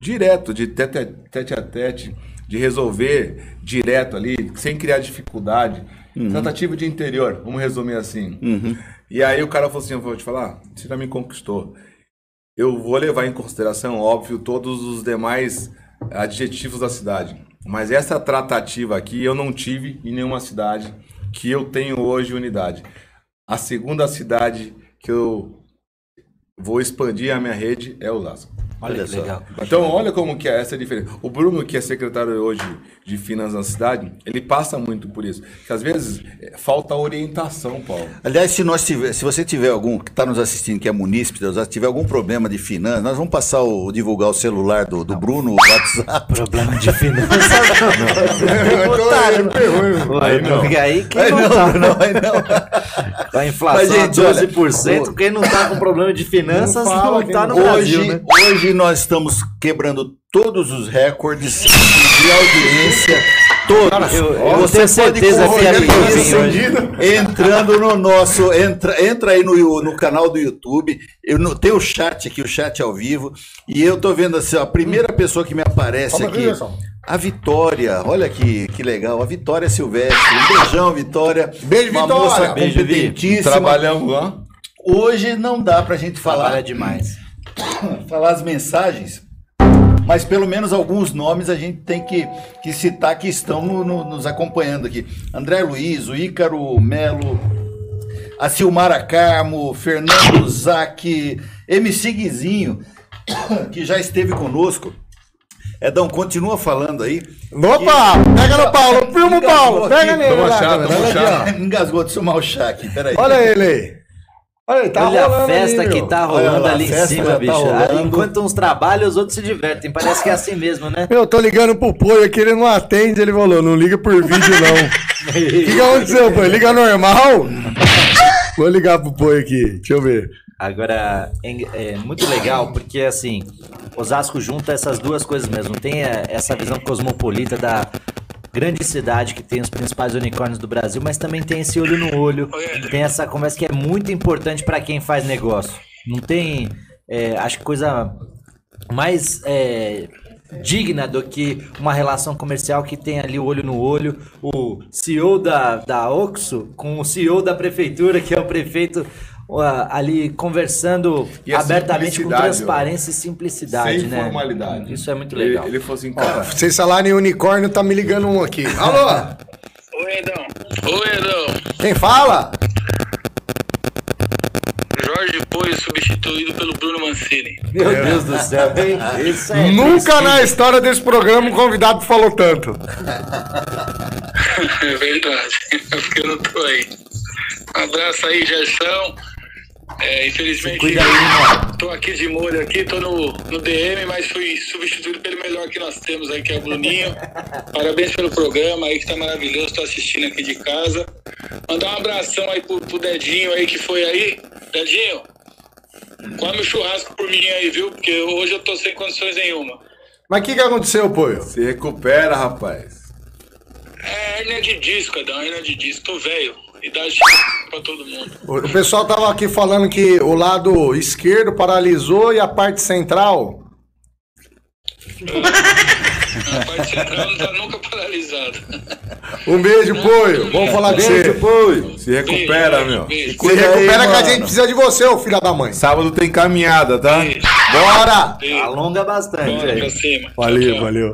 direto, de tete, a- tete a tete, de resolver direto ali, sem criar dificuldade. Tratativa de interior, vamos resumir assim. E aí o cara falou assim: eu vou te falar, você já me conquistou. Eu vou levar em consideração, óbvio, todos os demais adjetivos da cidade. Mas essa tratativa aqui eu não tive em nenhuma cidade que eu tenho hoje unidade. A segunda cidade que eu vou expandir a minha rede é Osasco. Olha, Olha que só. legal. Então, olha como que é essa diferença. O Bruno, que é secretário hoje de Finanças da cidade, ele passa muito por isso. Que às vezes eh, falta orientação, Paulo. Aliás, se, nós tiver, se você tiver algum que está nos assistindo, que é munícipe, tiver algum problema de finanças, nós vamos passar o divulgar o celular do, do Bruno, o WhatsApp. Problema de finanças. Então, Aí não. Porque aí quem Aí não, não, tá Bruno, aí não. com a inflação Mas, gente, a olha, 12%, quem não tá com problema de finanças Não não, fala, tá no quem- Brasil, Hoje, né? hoje nós estamos quebrando todos os recordes de audiência todos. Eu, eu Você tenho certeza que é Encendido. entrando no nosso. Entra, entra aí no, no canal do YouTube. Eu não, tem o chat aqui, o chat ao vivo. E eu tô vendo assim, ó, a primeira pessoa que me aparece Calma aqui, aqui. A Vitória, olha que, que legal, a Vitória Silvestre. Um beijão, Vitória. Beijo, Uma Vitória. moça Beijo, Vi. Trabalhamos lá. Hoje não dá pra gente falar Trabalha demais. falar as mensagens, mas pelo menos alguns nomes a gente tem que, que citar que estão no- no- nos acompanhando aqui. André Luiz, o Ícaro Melo, a Silmara Carmo, Fernando Zac, MC Guizinho, que já esteve conosco. Edão, continua falando aí. Opa! Pega no Paulo, filma o Paulo! Pega aqui. nele! Toma lá, chá, toma chá. aqui, Engasgou de tomar o chá aqui, peraí. Olha ele aí. Olha ele, tá Olha a festa ali, que tá rolando lá, ali em cima, tá bicho. rolando. Enquanto uns trabalham, os outros se divertem. Parece que é assim mesmo, né? Meu, eu tô ligando pro Poi aqui, ele não atende, ele falou, não liga por vídeo não. O que, que aconteceu, Poi? Liga normal? Vou ligar pro Poi aqui, deixa eu ver. Agora, é, é muito legal porque, assim, Osasco junta essas duas coisas mesmo. Tem é, essa visão cosmopolita da grande cidade que tem os principais unicórnios do Brasil, mas também tem esse olho no olho. Tem essa conversa que é muito importante para quem faz negócio. Não tem, é, acho que coisa mais é, digna do que uma relação comercial que tem ali o olho no olho, o CEO da, da Oxo com o CEO da prefeitura, que é o prefeito, ali conversando E abertamente com simplicidade, ó. transparência e simplicidade, Sem né? formalidade. Isso é muito Ele, legal. ele falou assim, cara, Vocês falaram em unicórnio, tá me ligando um aqui. Alô? Oi, Edão. Oi, Edão. Quem fala? Jorge Poi substituído pelo Bruno Mancini. Meu Deus do céu, hein? Isso é Nunca na história desse programa um convidado falou tanto. É verdade. É porque eu não tô aí. Um abraço aí, Gerson. É, infelizmente, cuida aí, mano. tô aqui de molho aqui, tô no, no DM, mas fui substituído pelo melhor que nós temos aí, que é o Bruninho. Parabéns pelo programa aí, que tá maravilhoso, tô assistindo aqui de casa. Mandar um abração aí pro, pro Dedinho aí que foi aí. Dedinho, come o churrasco por mim aí, viu? Porque hoje eu tô sem condições nenhuma. Mas o que, que aconteceu, Poi? se recupera, rapaz. É hernia de disco, Edão, hernia de disco. Tô velho. Idade pra todo mundo. O pessoal tava aqui falando que o lado esquerdo paralisou e a parte central. A parte central não tá nunca paralisada. Um beijo, Poi. Vamos falar com você. Poi. Se recupera, Beijo, meu. beijo. Se Cuida aí, recupera que a gente precisa de você, ô filho da mãe. Sábado tem caminhada, tá? Bora! Beijo. Alonga bastante Bora pra aí. cima. Valeu, Tchau, tchau. valeu.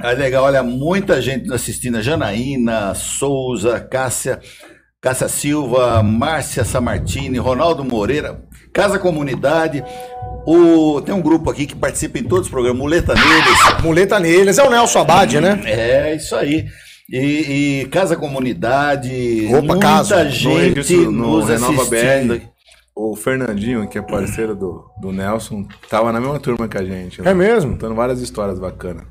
Ah, legal, olha, muita gente assistindo. A Janaína, Souza, Cássia, Cássia Silva, Márcia Samartini, Ronaldo Moreira, Casa Comunidade. O, tem um grupo aqui que participa em todos os programas, Muleta Neles. Muleta neles. É o Nelson Abad, né? É, isso aí. E, e Casa Comunidade, Opa, muita casa. No gente registro, no nos Renova assistindo. BR, o Fernandinho, que é parceiro do, do Nelson, tava na mesma turma que a gente. né? É mesmo? Contando várias histórias bacanas.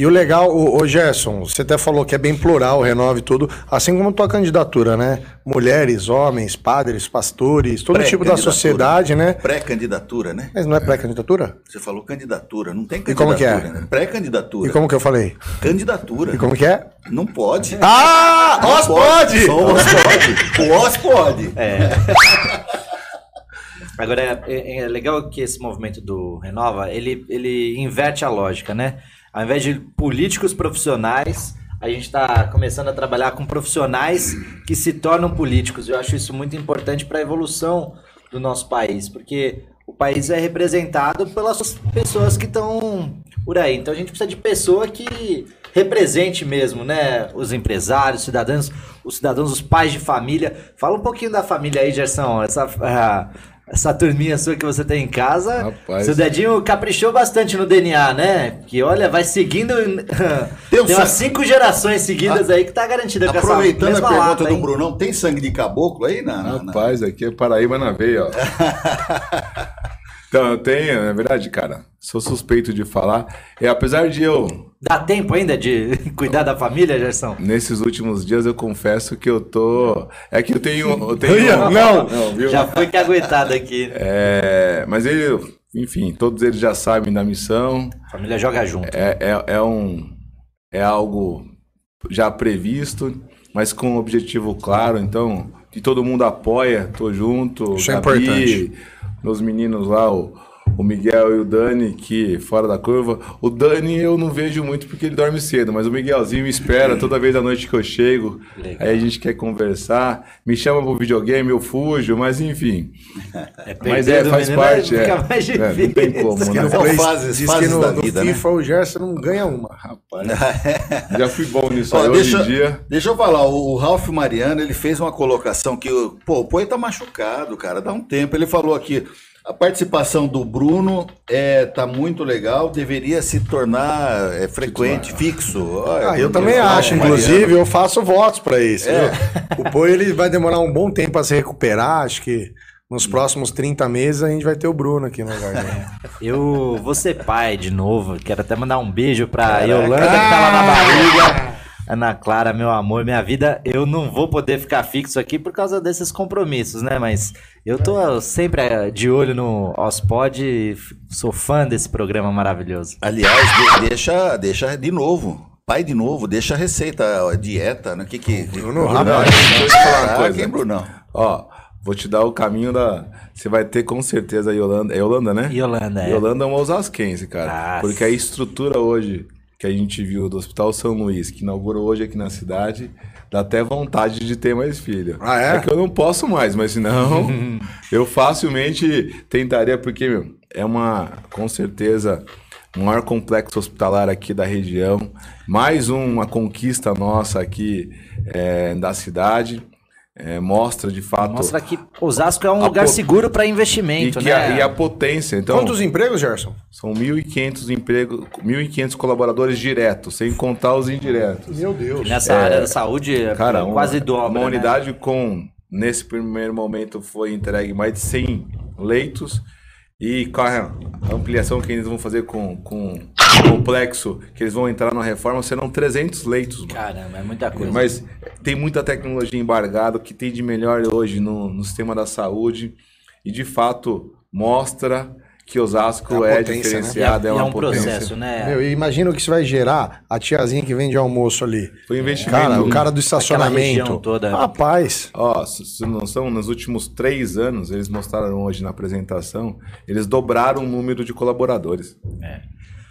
E o legal, ô, ô Gerson, você até falou que é bem plural, renove tudo, assim como tua candidatura, né? Mulheres, homens, padres, pastores, todo tipo da sociedade, né? Pré-candidatura, né? Mas não é pré-candidatura? Você falou candidatura, não tem E como que candidatura, é? né? Pré-candidatura. E como que eu falei? Candidatura. E como que é? Não pode. Ah! Os pode! Só o OS pode. O OS pode. Agora, é, é- é legal que esse movimento do Renova, ele, ele inverte a lógica, né? Ao invés de políticos profissionais, a gente está começando a trabalhar com profissionais que se tornam políticos. Eu acho isso muito importante para a evolução do nosso país, porque o país é representado pelas pessoas que estão por aí. Então a gente precisa de pessoa que represente mesmo, né? Os empresários, cidadãos, os cidadãos, os pais de família. Fala um pouquinho da família aí, Gerson. Essa, ah, essa turminha sua que você tem em casa. Rapaz. Seu dedinho caprichou bastante no DNA, né? Que olha, vai seguindo. Tem um tem umas cinco gerações seguidas aí que tá garantida com essa Aproveitando a pergunta lata, do hein? Brunão, tem sangue de caboclo aí na, na- na- Rapaz, aqui é Paraíba na veia, ó. então, eu tenho, é verdade, cara. Sou suspeito de falar. E apesar de eu, Dá tempo ainda de cuidar da família, Gerson? nesses últimos dias, eu confesso que eu tô. É que eu tenho. Eu tenho... Não. não viu? Já foi que aguentado aqui. É, mas ele, enfim, todos eles já sabem da missão. A família joga junto. É, é, é um. É algo já previsto, mas com um objetivo claro. Então, que todo mundo apoia, tô junto. Isso é importante. Meus meninos lá, o, o Miguel e o Dani, que fora da curva. O Dani eu não vejo muito porque ele dorme cedo, mas o Miguelzinho me espera toda vez à noite que eu chego. Legal. Aí a gente quer conversar. Me chama pro videogame, eu fujo, mas enfim. É mas é, faz parte. É, é, não tem como, né? São fases, diz fases que no, da vida, no FIFA né? o Gerson não ganha uma. Rapaz. Já fui bom nisso aí deixa, hoje em dia. Deixa eu falar, o Ralph Mariano, ele fez uma colocação que, pô, o Poi tá machucado, cara, dá um tempo. Ele falou aqui, a participação do Bruno é tá muito legal, deveria se tornar é, frequente, fixo. Ah, eu também acho, inclusive eu faço votos para isso. É. O Poi ele vai demorar um bom tempo a se recuperar, acho que nos próximos 30 meses a gente vai ter o Bruno aqui no lugar dele. Eu vou ser pai de novo, quero até mandar um beijo pra Yolanda que tá lá na barriga. Ana Clara, meu amor, minha vida, eu não vou poder ficar fixo aqui por causa desses compromissos, né? Mas eu tô sempre eh, de olho no Ospod e sou fã desse programa maravilhoso. Aliás, deixa, deixa de novo. Pai de novo, deixa a receita, a dieta, né? Que que. Bruno, rapaz, deixa eu falar uma coisa. Quem, Bruno? Ó, Vou te dar o caminho da. Você vai ter com certeza a Yolanda. É Yolanda, né? Yolanda, é. Yolanda é uma osasquense, cara. Nossa. Porque a estrutura hoje que a gente viu do Hospital São Luís, que inaugurou hoje aqui na cidade, dá até vontade de ter mais filho. Ah, é? É que eu não posso mais, mas senão eu facilmente tentaria, porque meu, é uma, com certeza, o maior complexo hospitalar aqui da região, mais uma conquista nossa aqui é, da cidade. É, mostra de fato. Mostra que Osasco é um lugar seguro para investimento, e né? A, e a potência. Então, Quantos empregos, Gerson? São 1.500 empregos, 1.500 colaboradores diretos, sem contar os indiretos. Meu Deus. Nessa é, área da saúde, cara, é quase dobra. Uma né? unidade com, nesse primeiro momento, foi entregue mais de 100 leitos e com a ampliação que eles vão fazer com, com o complexo, que eles vão entrar na reforma, serão 300 leitos. Mano. Caramba, é muita coisa. Mas tem muita tecnologia embargada, o que tem de melhor hoje no, no sistema da saúde. E de fato mostra que Osasco é, é né? diferenciado, né? é, é, uma um potência. processo, né? Meu, imagina o que isso vai gerar a tiazinha que vende almoço ali. Foi investimento. Cara, o cara do estacionamento. Toda. Rapaz. Ó, se não são, nos últimos três anos, eles mostraram hoje na apresentação, eles dobraram o número de colaboradores. É.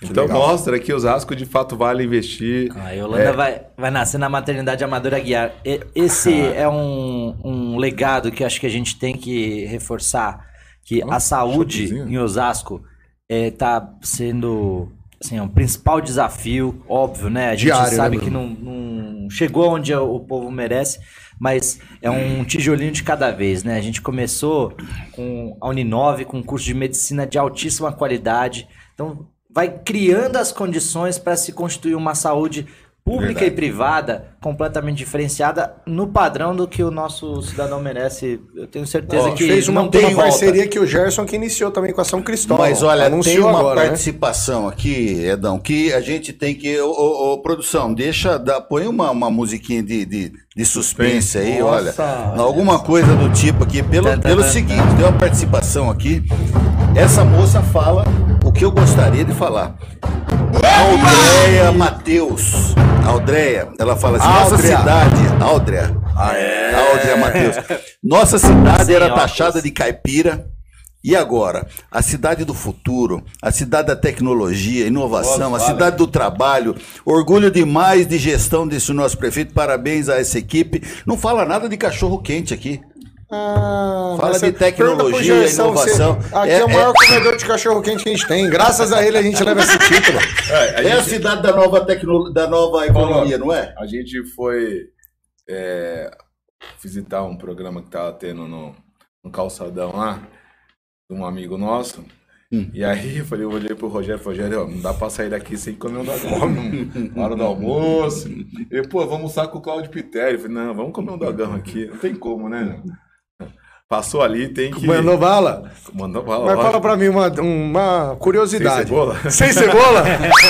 Então legal. mostra que Osasco de fato vale investir. A Yolanda é... vai, vai nascer na maternidade Amadora Guiar. Esse ah. é um, um legado que acho que a gente tem que reforçar que a saúde em Osasco está é, sendo assim, é um principal desafio, óbvio, né? A gente Diário, né, sabe né, que não, não, chegou onde o povo merece, mas é um tijolinho de cada vez, né? A gente começou com a Uninove, com um curso de medicina de altíssima qualidade, então vai criando as condições para se constituir uma saúde pública Verdade. e privada completamente diferenciada no padrão do que o nosso cidadão merece. Eu tenho certeza que fez uma, não tem uma parceria que o Gerson que iniciou também com a São Cristóvão. Mas olha, tem uma agora, né? participação né? aqui, Edão, que a gente tem que ô, ô, produção, deixa dá, põe uma, uma musiquinha de, de, de suspense aí, Nossa, olha, alguma essa. coisa do tipo aqui pelo, pelo seguinte, tem uma participação aqui. Essa moça fala o que eu gostaria de falar. Aldreia Matheus. Aldreia, ela fala assim: nossa cidade, Aldrea. Ah, é. Aldrea Matheus. Nossa cidade era taxada de caipira. E agora? A cidade do futuro, a cidade da tecnologia, inovação, a cidade do trabalho. Orgulho demais de gestão desse nosso prefeito. Parabéns a essa equipe. Não fala nada de cachorro quente aqui. Ah, Fala de tecnologia e inovação. aqui é, é, o maior é... comedor de cachorro quente que a gente tem. Graças a ele a gente leva esse título. É, a, é a cidade da nova, tecno... da nova economia, não é? A gente foi é, visitar um programa que tava tendo no, no calçadão lá, de um amigo nosso. Hum. E aí eu falei, eu olhei pro Rogério, Rogério, ó, não dá pra sair daqui sem comer um dogão, na hora do almoço. E, pô, vamos almoçar com o Claudio Pitério. Eu falei, não, vamos comer um dogão aqui. Não tem como, né? Passou ali, tem que. Mandou bala? Mandou bala. Mas fala pra mim uma, uma curiosidade. Sem cebola? Sem cebola?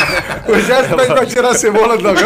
o Jéssica vai tirar a cebola do dogão?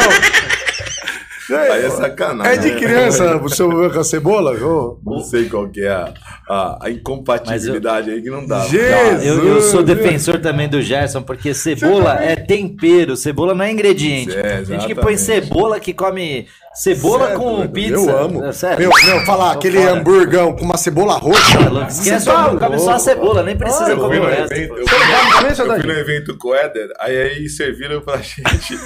Aí é sacanagem. É de criança, o seu com a cebola? Ô, Não sei qual que é a, a, a incompatibilidade aí que não dá. Jesus! Eu, eu sou defensor também do Gerson, porque cebola é tempero, cebola não é ingrediente. É, Tem gente que põe cebola que come cebola Cê é com pizza. Eu amo. É sério. Meu, meu, falar aquele fora. hamburgão com uma cebola roxa. Esquece, Cê tá come só a cebola, nem precisa Eu fui comer no o resto. evento, eu Eu fui no evento com o Éder, aí, aí serviram pra gente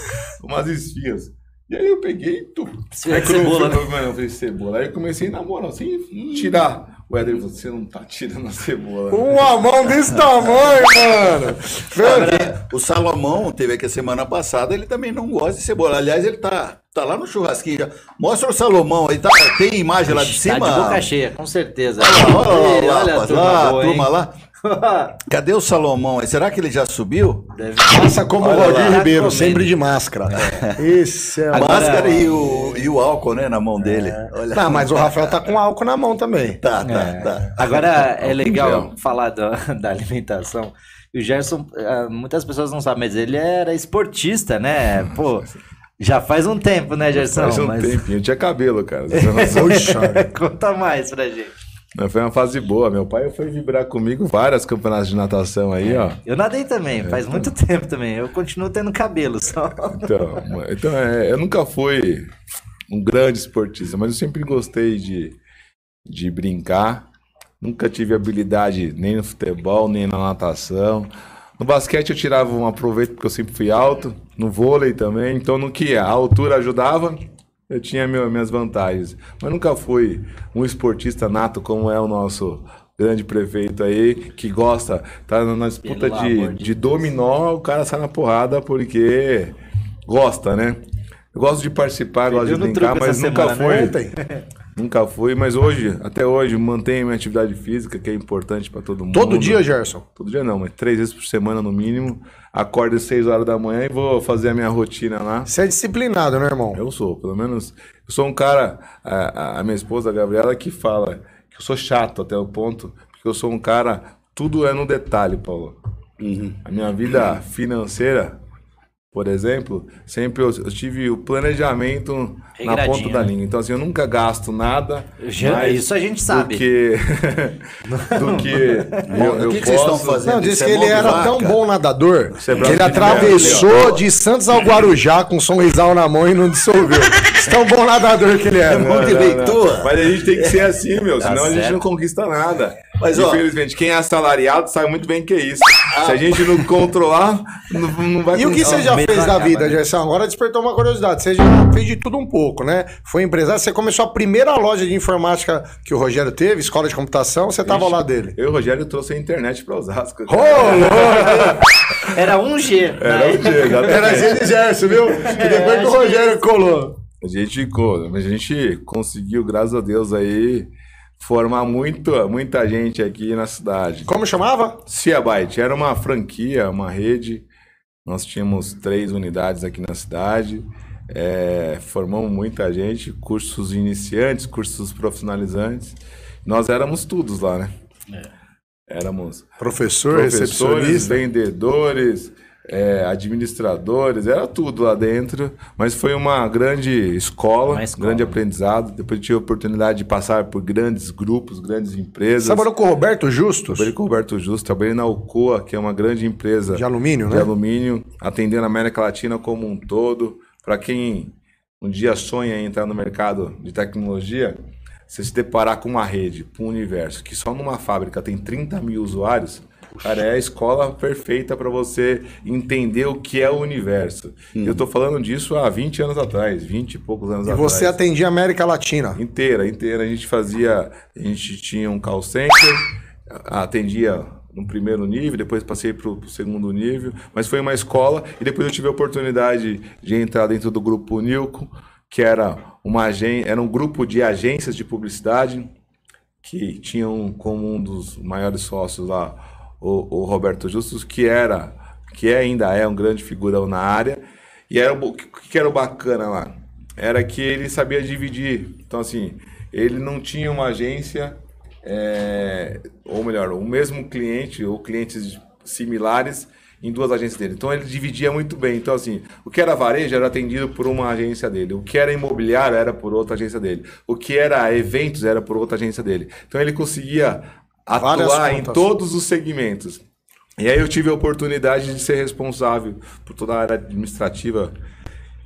umas esfias. E aí eu peguei tu. Esfirra Aí de quando eu cebola, fui, mano, eu falei cebola. Aí eu comecei na moral, assim, tirar. O Éder falou, você não tá tirando a cebola. né?" Uma mão desse tamanho, mano. Velho, O Salomão teve aqui a semana passada, ele também não gosta de cebola. Aliás, ele tá, tá lá no churrasquinho já. Mostra o Salomão aí, tá, tem imagem lá de cima? Tá de boca cheia, com certeza. Olha lá, olha lá, Olha turma lá, a boa, turma lá. Cadê o Salomão aí? Será que ele já subiu? Deve- Passa como o Olha Valdir. Ribeiro, Tá sempre de máscara. Esse é o. Agora- Máscara e o, e o álcool, né, na mão dele. Olha. Não, mas o Rafael tá com álcool na mão também. Tá, tá, É. tá. Agora é legal gel. falar da, da alimentação. E o Gerson, ah, muitas pessoas não sabem, mas ele era esportista, né? Pô, já faz um tempo, né, Gerson? Faz um Mas- tempinho, eu tinha cabelo, cara. você. Poxa, Conta mais pra gente. Foi uma fase boa. Meu pai foi vibrar comigo várias campeonatos de natação aí, ó. Eu nadei também, faz muito tempo também. Eu continuo tendo cabelo só. Então, então é, eu nunca fui um grande esportista, mas eu sempre gostei de, de brincar. Nunca tive habilidade nem no futebol, nem na natação. No basquete eu tirava um aproveito porque eu sempre fui alto. No vôlei também. Então, no que a altura ajudava, eu tinha meu- minhas vantagens. Mas nunca fui um esportista nato como é o nosso grande prefeito aí, que gosta, tá na disputa de, de de dominó, o cara sai na porrada porque gosta, né? Eu gosto de participar, gosto de brincar, mas nunca semana, né? Nunca fui, mas hoje, até hoje, mantenho minha atividade física, que é importante pra todo mundo. Todo dia, Gerson. Todo dia não, mas três vezes por semana no mínimo. Acordo às 6 horas da manhã e vou fazer a minha rotina lá. Você é disciplinado, né, irmão? Eu sou, pelo menos. Eu sou um cara, a, a- a minha esposa, a Gabriela, que fala que eu sou chato até o ponto, porque eu sou um cara, tudo é no detalhe, Paulo. A minha vida financeira, por exemplo, sempre eu, eu tive o planejamento na ponta da né? linha. Então, assim, eu nunca gasto nada. Já- isso a gente sabe. Do que. do que. eu, o eu que que vocês estão posso- fazendo? Não, disse que é ele era vaca. tão bom nadador é que ele atravessou de Santos ao Guarujá com um sorrisal na mão e não dissolveu. Esse tão bom nadador que ele era. Não, não, leitura. Mas a gente tem que ser assim, meu. Tá senão a gente não conquista nada. Mas, ó- Infelizmente, quem é assalariado sabe muito bem que é isso. Se a gente não controlar, não, não vai E o que você já fez da vida, né? Gerson? Agora despertou uma curiosidade. Você já fez de tudo um pouco, né? Foi empresário, você começou a primeira loja de informática que o Rogério teve, escola de computação, você tava ao lado dele. Eu e o Rogério trouxe a internet para Osasco. Louco! Era um G. Era né? o dia, exatamente. Era de Gerson, viu? E depois que o Rogério colou. A gente, co- a gente conseguiu, graças a Deus, aí, formar muito, muita gente aqui na cidade. Como chamava? Ciabyte era uma franquia, uma rede. Nós tínhamos três unidades aqui na cidade. É, formamos muita gente, cursos iniciantes, cursos profissionalizantes. Nós éramos todos lá, né? Éramos Professor, professores, recepcionista. vendedores, é, administradores, era tudo lá dentro. Mas foi uma grande escola, Uma escola. grande aprendizado. Depois tive a oportunidade de passar por grandes grupos, grandes empresas. Trabalhou com o Roberto Justus? Trabalhei com o Roberto Justo, trabalhei na Alcoa, que é uma grande empresa De alumínio, de né? alumínio, atendendo a América Latina como um todo. Para quem um dia sonha em entrar no mercado de tecnologia, você se deparar com uma rede, com um universo, que só numa fábrica tem 30 mil usuários, cara, é a escola perfeita para você entender o que é o universo. Eu tô falando disso há 20 anos atrás, 20 e poucos anos E atrás. você atendia a América Latina. Inteira, inteira. A gente fazia, a gente tinha um call center, atendia no primeiro nível, depois passei para o segundo nível, mas foi uma escola e depois eu tive a oportunidade de entrar dentro do grupo Nilco, que era uma era um grupo de agências de publicidade que tinham como um dos maiores sócios lá o, o Roberto Justus, que era, que ainda é um grande figurão na área. E era o que, era o bacana lá? Era que ele sabia dividir. Então, assim, ele não tinha uma agência, é, ou melhor, o mesmo cliente, ou clientes similares, em duas agências dele. Então ele dividia muito bem. Então, assim, o que era varejo era atendido por uma agência dele. O que era imobiliário era por outra agência dele. O que era eventos era por outra agência dele. Então ele conseguia atuar em todos os segmentos. E aí eu tive a oportunidade de ser responsável por toda a área administrativa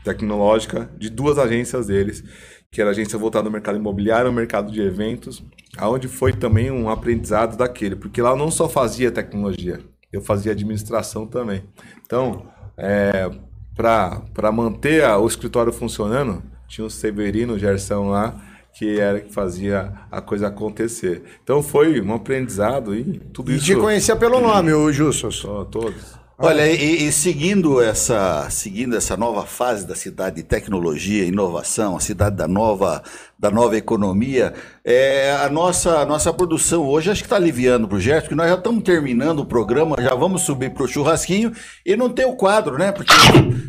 tecnológica de duas agências deles, que era a agência voltada ao mercado imobiliário e ao mercado de eventos, aonde foi também um aprendizado daquele, porque lá eu não só fazia tecnologia, eu fazia administração também. Então, é, para manter a- o escritório funcionando, tinha o Severino, o Gerson lá, que era que fazia a coisa acontecer. Então foi um aprendizado e tudo E isso. te conhecia pelo nome, o Justus. Só todos. Olha, e, e seguindo essa seguindo essa nova fase da cidade de tecnologia, inovação, a cidade da nova da nova economia, é, a nossa a nossa produção hoje acho que está aliviando para o Gerson, porque nós já estamos terminando o programa, já vamos subir para o churrasquinho e não tem o quadro, né? Porque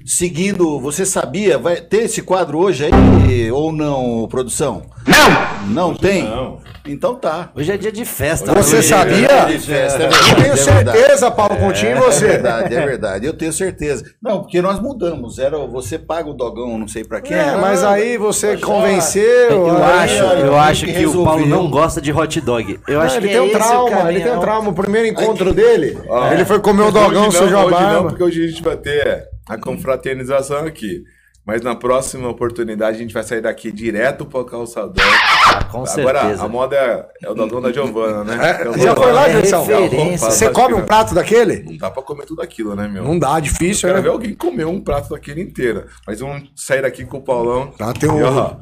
seguindo, você sabia, vai ter esse quadro hoje aí ou não, produção? Não! Não tem? Não. Então tá. Hoje é dia de festa. Você né? sabia? De festa, é Eu verdade, tenho é verdade. certeza, Paulo Continho, e É você. verdade, é verdade. Eu tenho certeza. Não, porque nós mudamos. Era você paga o dogão, não sei pra quem. É, mas aí você convenceu. Eu aí- acho, eu eu acho que, que o Paulo não gosta de hot dog. Eu Ah, acho ele que tem é um trauma, ele tem um trauma. O primeiro encontro dele, Ó, ele foi comer o dogão, não, sujou a Hoje não, barba. porque hoje a gente vai ter a confraternização aqui. Mas na próxima oportunidade a gente vai sair daqui direto para o calçadão. Ah, com Agora certeza. a moda é, é o dogão da Giovana, né? É, Eu já foi lá, É Gerson? referência. Você come um prato daquele? Não dá pra comer tudo aquilo, né, meu? Não dá, difícil, Eu quero ver né? alguém comer um prato daquele inteiro. Mas vamos sair daqui com o Paulão. Tá, tem um- E, ó,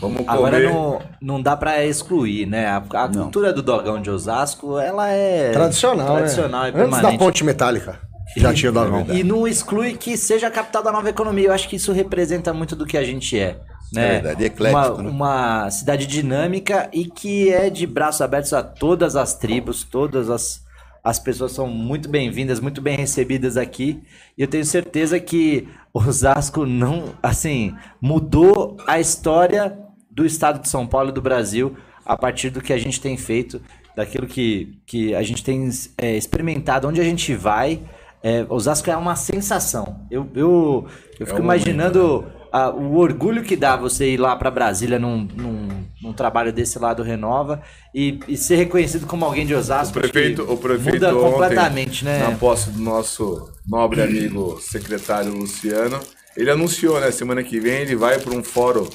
Vamos comer. Agora não, não dá pra excluir, né? A, a cultura do dogão de Osasco, ela é Tradicional, tradicional né? e Antes da permanente. ponte metálica. Já tinha o dogão. E não exclui que seja a capital da nova economia. Eu acho que isso representa muito do que a gente é. Né? É verdade, eclético, uma, né? uma cidade dinâmica e que é de braços abertos a todas as tribos, todas as, as pessoas são muito bem-vindas, muito bem recebidas aqui. E eu tenho certeza que Osasco não, assim, mudou a história do estado de São Paulo e do Brasil a partir do que a gente tem feito, daquilo que, que a gente tem é, experimentado, onde a gente vai. É, Osasco é uma sensação. Eu, eu, eu fico um imaginando a- o orgulho que dá você ir lá para Brasília num, num, num trabalho desse lado Renova e, e ser reconhecido como alguém de O Osasco. prefeito, acho que o prefeito muda ontem, completamente, né? na posse do nosso nobre amigo secretário Luciano, ele anunciou, né, semana que vem ele vai para um fórum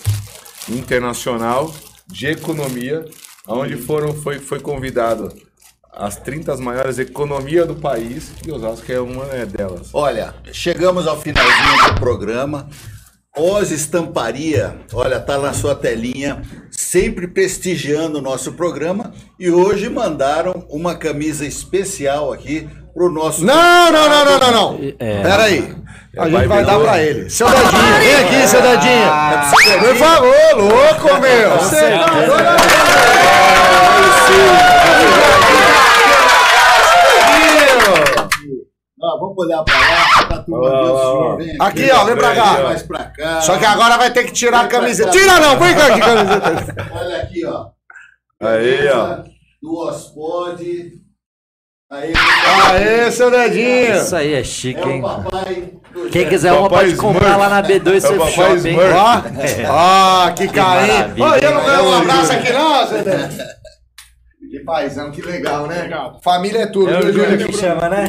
internacional de economia, onde foram, foi, foi convidado as 30 maiores economias do país, e Osasco é uma né, delas. Olha, chegamos ao finalzinho do programa. Oz Estamparia, olha, tá na sua telinha, sempre prestigiando o nosso programa. E hoje mandaram uma camisa especial aqui pro nosso. Não, não, não, não, não, não. É. Pera aí. A É, gente vai vai dar pra ele. Seu Dadinho, vem aqui, seu Dadinho. Ah, Por favor, louco, meu. Você Ó, vamos olhar pra lá, pra turma ver o senhor. Vem Aqui, ó, vem pra cá. Mais pra cá. Só que agora vai ter que tirar a camiseta. Tira não, vem cá de camiseta. Olha aqui, ó. Aí, ó. Do Ospod. Aí, Aê, seu Dedinho. Isso aí é chique, é hein? papai. do Quem quiser uma Papai pode comprar Smurf. lá na B2 É Surf Shop, hein? Ó, ó, que carinho. Ô, eu não ganhei um abraço aqui não, seu Dedinho. Que paizão, que legal, né? Família é tudo, É o Júlio que chama, né?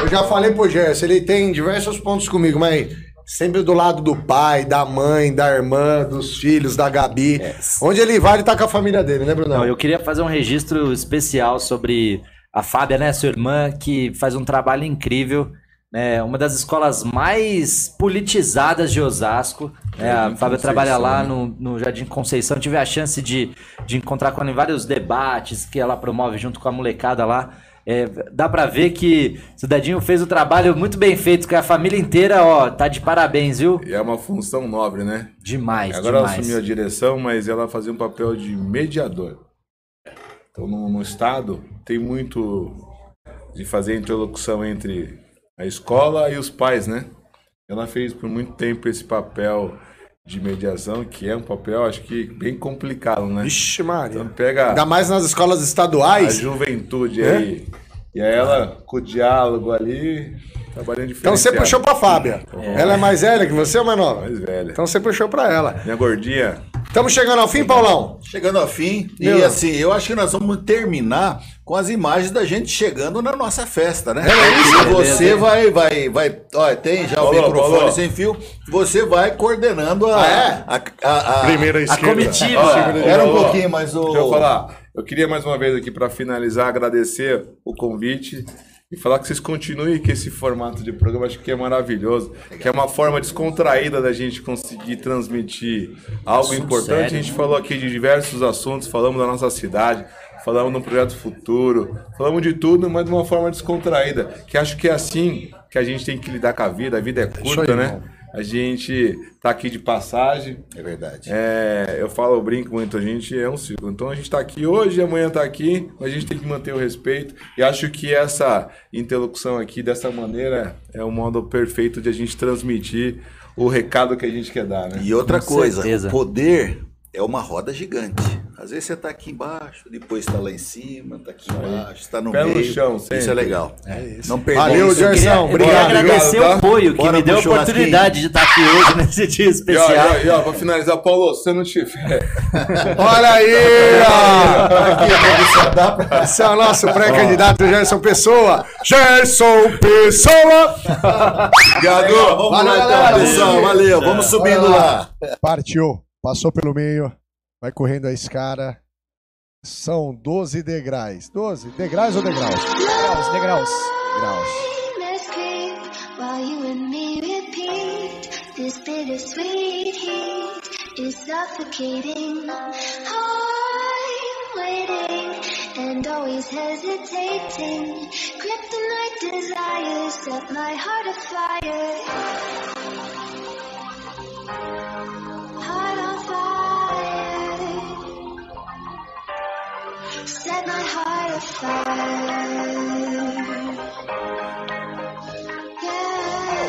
Eu já falei pro Gerson, ele tem diversos pontos comigo, mas sempre do lado do pai, da mãe, da irmã, dos filhos, da Gabi. Onde ele vai, ele tá com a família dele, né, Brunão? Não, eu queria fazer um registro especial sobre a Fábia, né, sua irmã, que faz um trabalho incrível. Né, uma das escolas mais politizadas de Osasco. Né, a Fábia trabalha lá né? no, no Jardim Conceição. Tive a chance de, de encontrar com ela em vários debates que ela promove junto com a molecada lá. É, dá pra ver que o Cidadinho fez o trabalho muito bem feito, que a família inteira, ó, tá de parabéns, viu? E é uma função nobre, né? Demais, Agora ela demais. assumiu a direção, mas ela fazia um papel de mediador. Então, no, no Estado, tem muito de fazer interlocução entre a escola e os pais, né? Ela fez por muito tempo esse papel de mediação, que é um papel, acho que, bem complicado, né? Vixe, Maria. Então, pega Ainda mais nas escolas a estaduais. juventude É? aí E aí ela, com o diálogo ali, trabalhando diferente. Então você puxou pra Fábia. Ela é mais velha que você ou mais nova? Mais velha. Então você puxou pra ela. Minha gordinha. Estamos chegando ao fim, Paulão? Chegando ao fim. Meu. E assim, eu acho que nós vamos terminar com as imagens da gente chegando na nossa festa, né? E você vai, vai, vai. Olha, tem já o Falou, microfone falou. sem fio. Você vai coordenando a. a, a- a- Primeira A esquerda. comitiva. Ó, Era um pouquinho, mas o. Deixa eu falar. Eu queria mais uma vez aqui para finalizar agradecer o convite e falar que vocês continuem com esse formato de programa, acho que é maravilhoso, que é uma forma descontraída da gente conseguir transmitir algo importante. sério, a gente falou aqui de diversos assuntos, falamos da nossa cidade, falamos no projeto futuro, falamos de tudo, mas de uma forma descontraída, que acho que é assim que a gente tem que lidar com a vida. A vida é curta, aí, né? irmão. A gente tá aqui de passagem. É verdade. É, eu falo, eu brinco muito, a gente é um ciclo. Então a gente tá aqui hoje, amanhã tá aqui, mas a gente tem que manter o respeito. E acho que essa interlocução aqui, dessa maneira, é o modo perfeito de a gente transmitir o recado que a gente quer dar, né? E outra Com coisa, certeza. o poder é uma roda gigante. Às vezes você tá aqui embaixo, depois tá lá em cima, tá aqui embaixo, está no Pé no meio. chão, Isso é sempre. legal. Não perder Valeu, isso. Gerson. Queria, eu obrigado, queria agradecer obrigado, tá? o Poio, que Bora me deu a oportunidade de estar aqui hoje nesse dia E ó, especial. e ó, e ó, pra finalizar, Paulo, se você não tiver. Olha aí, ó. Esse é o nosso pré-candidato Gerson Pessoa. Gerson Pessoa. Obrigado. Vamos Valeu, lá, galera. então, pessoal. Valeu. Vamos subindo lá. Partiu, passou pelo meio, vai correndo a escada. São 12 degraus. 12? Degraus ou degraus? Degraus, degraus. Degraus. escape while you and me repeat. This bittersweet heat is suffocating. I'm waiting and always hesitating. Kryptonite desires set my heart afire. Heart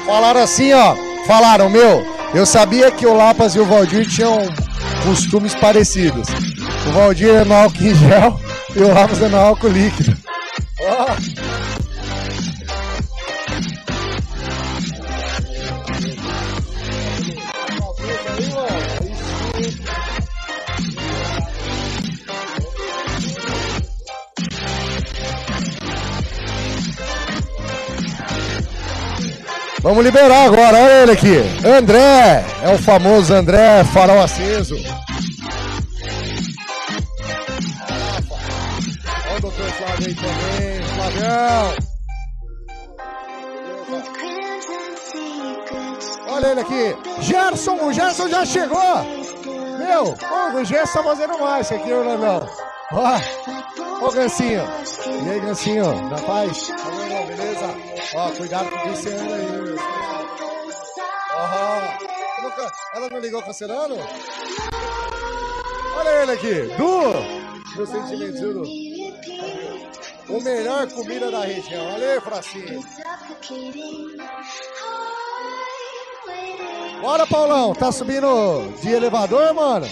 Falaram assim, ó. Falaram, meu, eu sabia que o Lapas e o Valdir tinham costumes parecidos. O Valdir é no álcool em gel e o Lapas é no álcool líquido. Ó. Vamos liberar agora, olha ele aqui. André, é o famoso André Farol Aceso. Olha o doutor Flávio aí também, Flavião. Olha ele aqui. Gerson, o Gerson já chegou. Meu, o Gerson tá fazendo mais aqui, Orlandão. Ó, ô Gancinho. E aí, Gancinho, na paz? Tá bom, beleza? Ó, cuidado com o Luciano aí, Aham. Nunca- Ela não ligou com o Serano? Olha ele aqui. Du, meu sentimentinho. Du. O melhor comida da região. Olha aí, Fracinho. Bora, Paulão. Tá subindo de elevador, mano?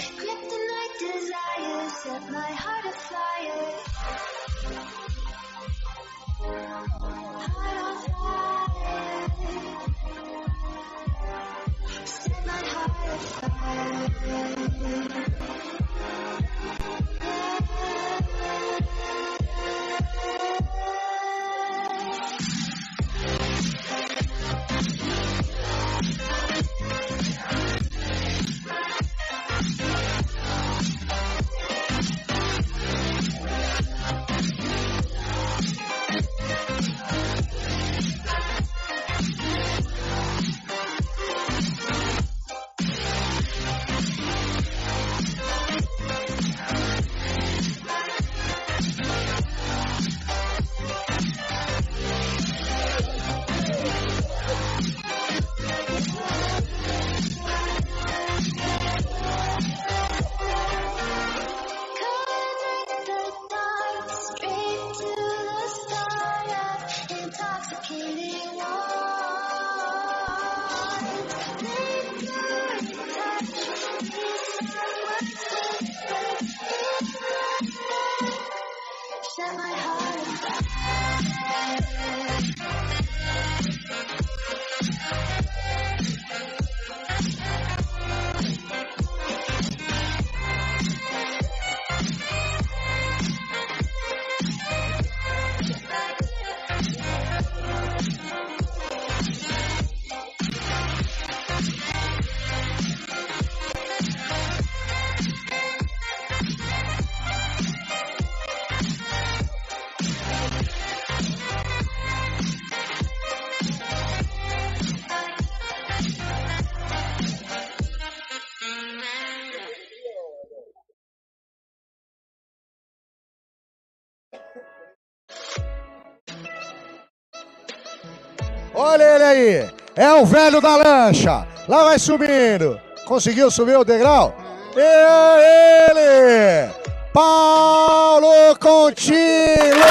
Aí. É o velho da lancha. Lá vai subindo. Conseguiu subir o degrau? E é ele! Paulo Contino!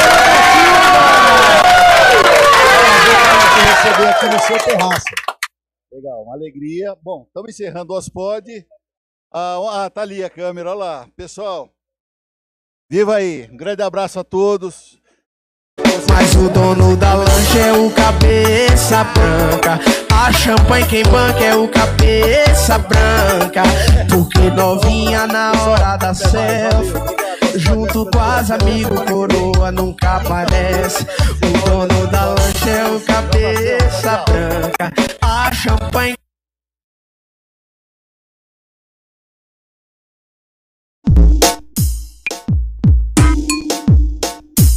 Receber aqui no seu terraço. Legal, uma alegria. Bom, estamos encerrando o Ospod. Ah, ah, tá ali a câmera, olha lá. Pessoal, viva aí. Um grande abraço a todos. Mas o dono da lancha é o cabeça branca. A champanhe quem banca é o cabeça branca. Porque novinha na hora da selfie. Junto com as amigos, coroa nunca aparece. O dono da lancha é o cabeça branca. A champanhe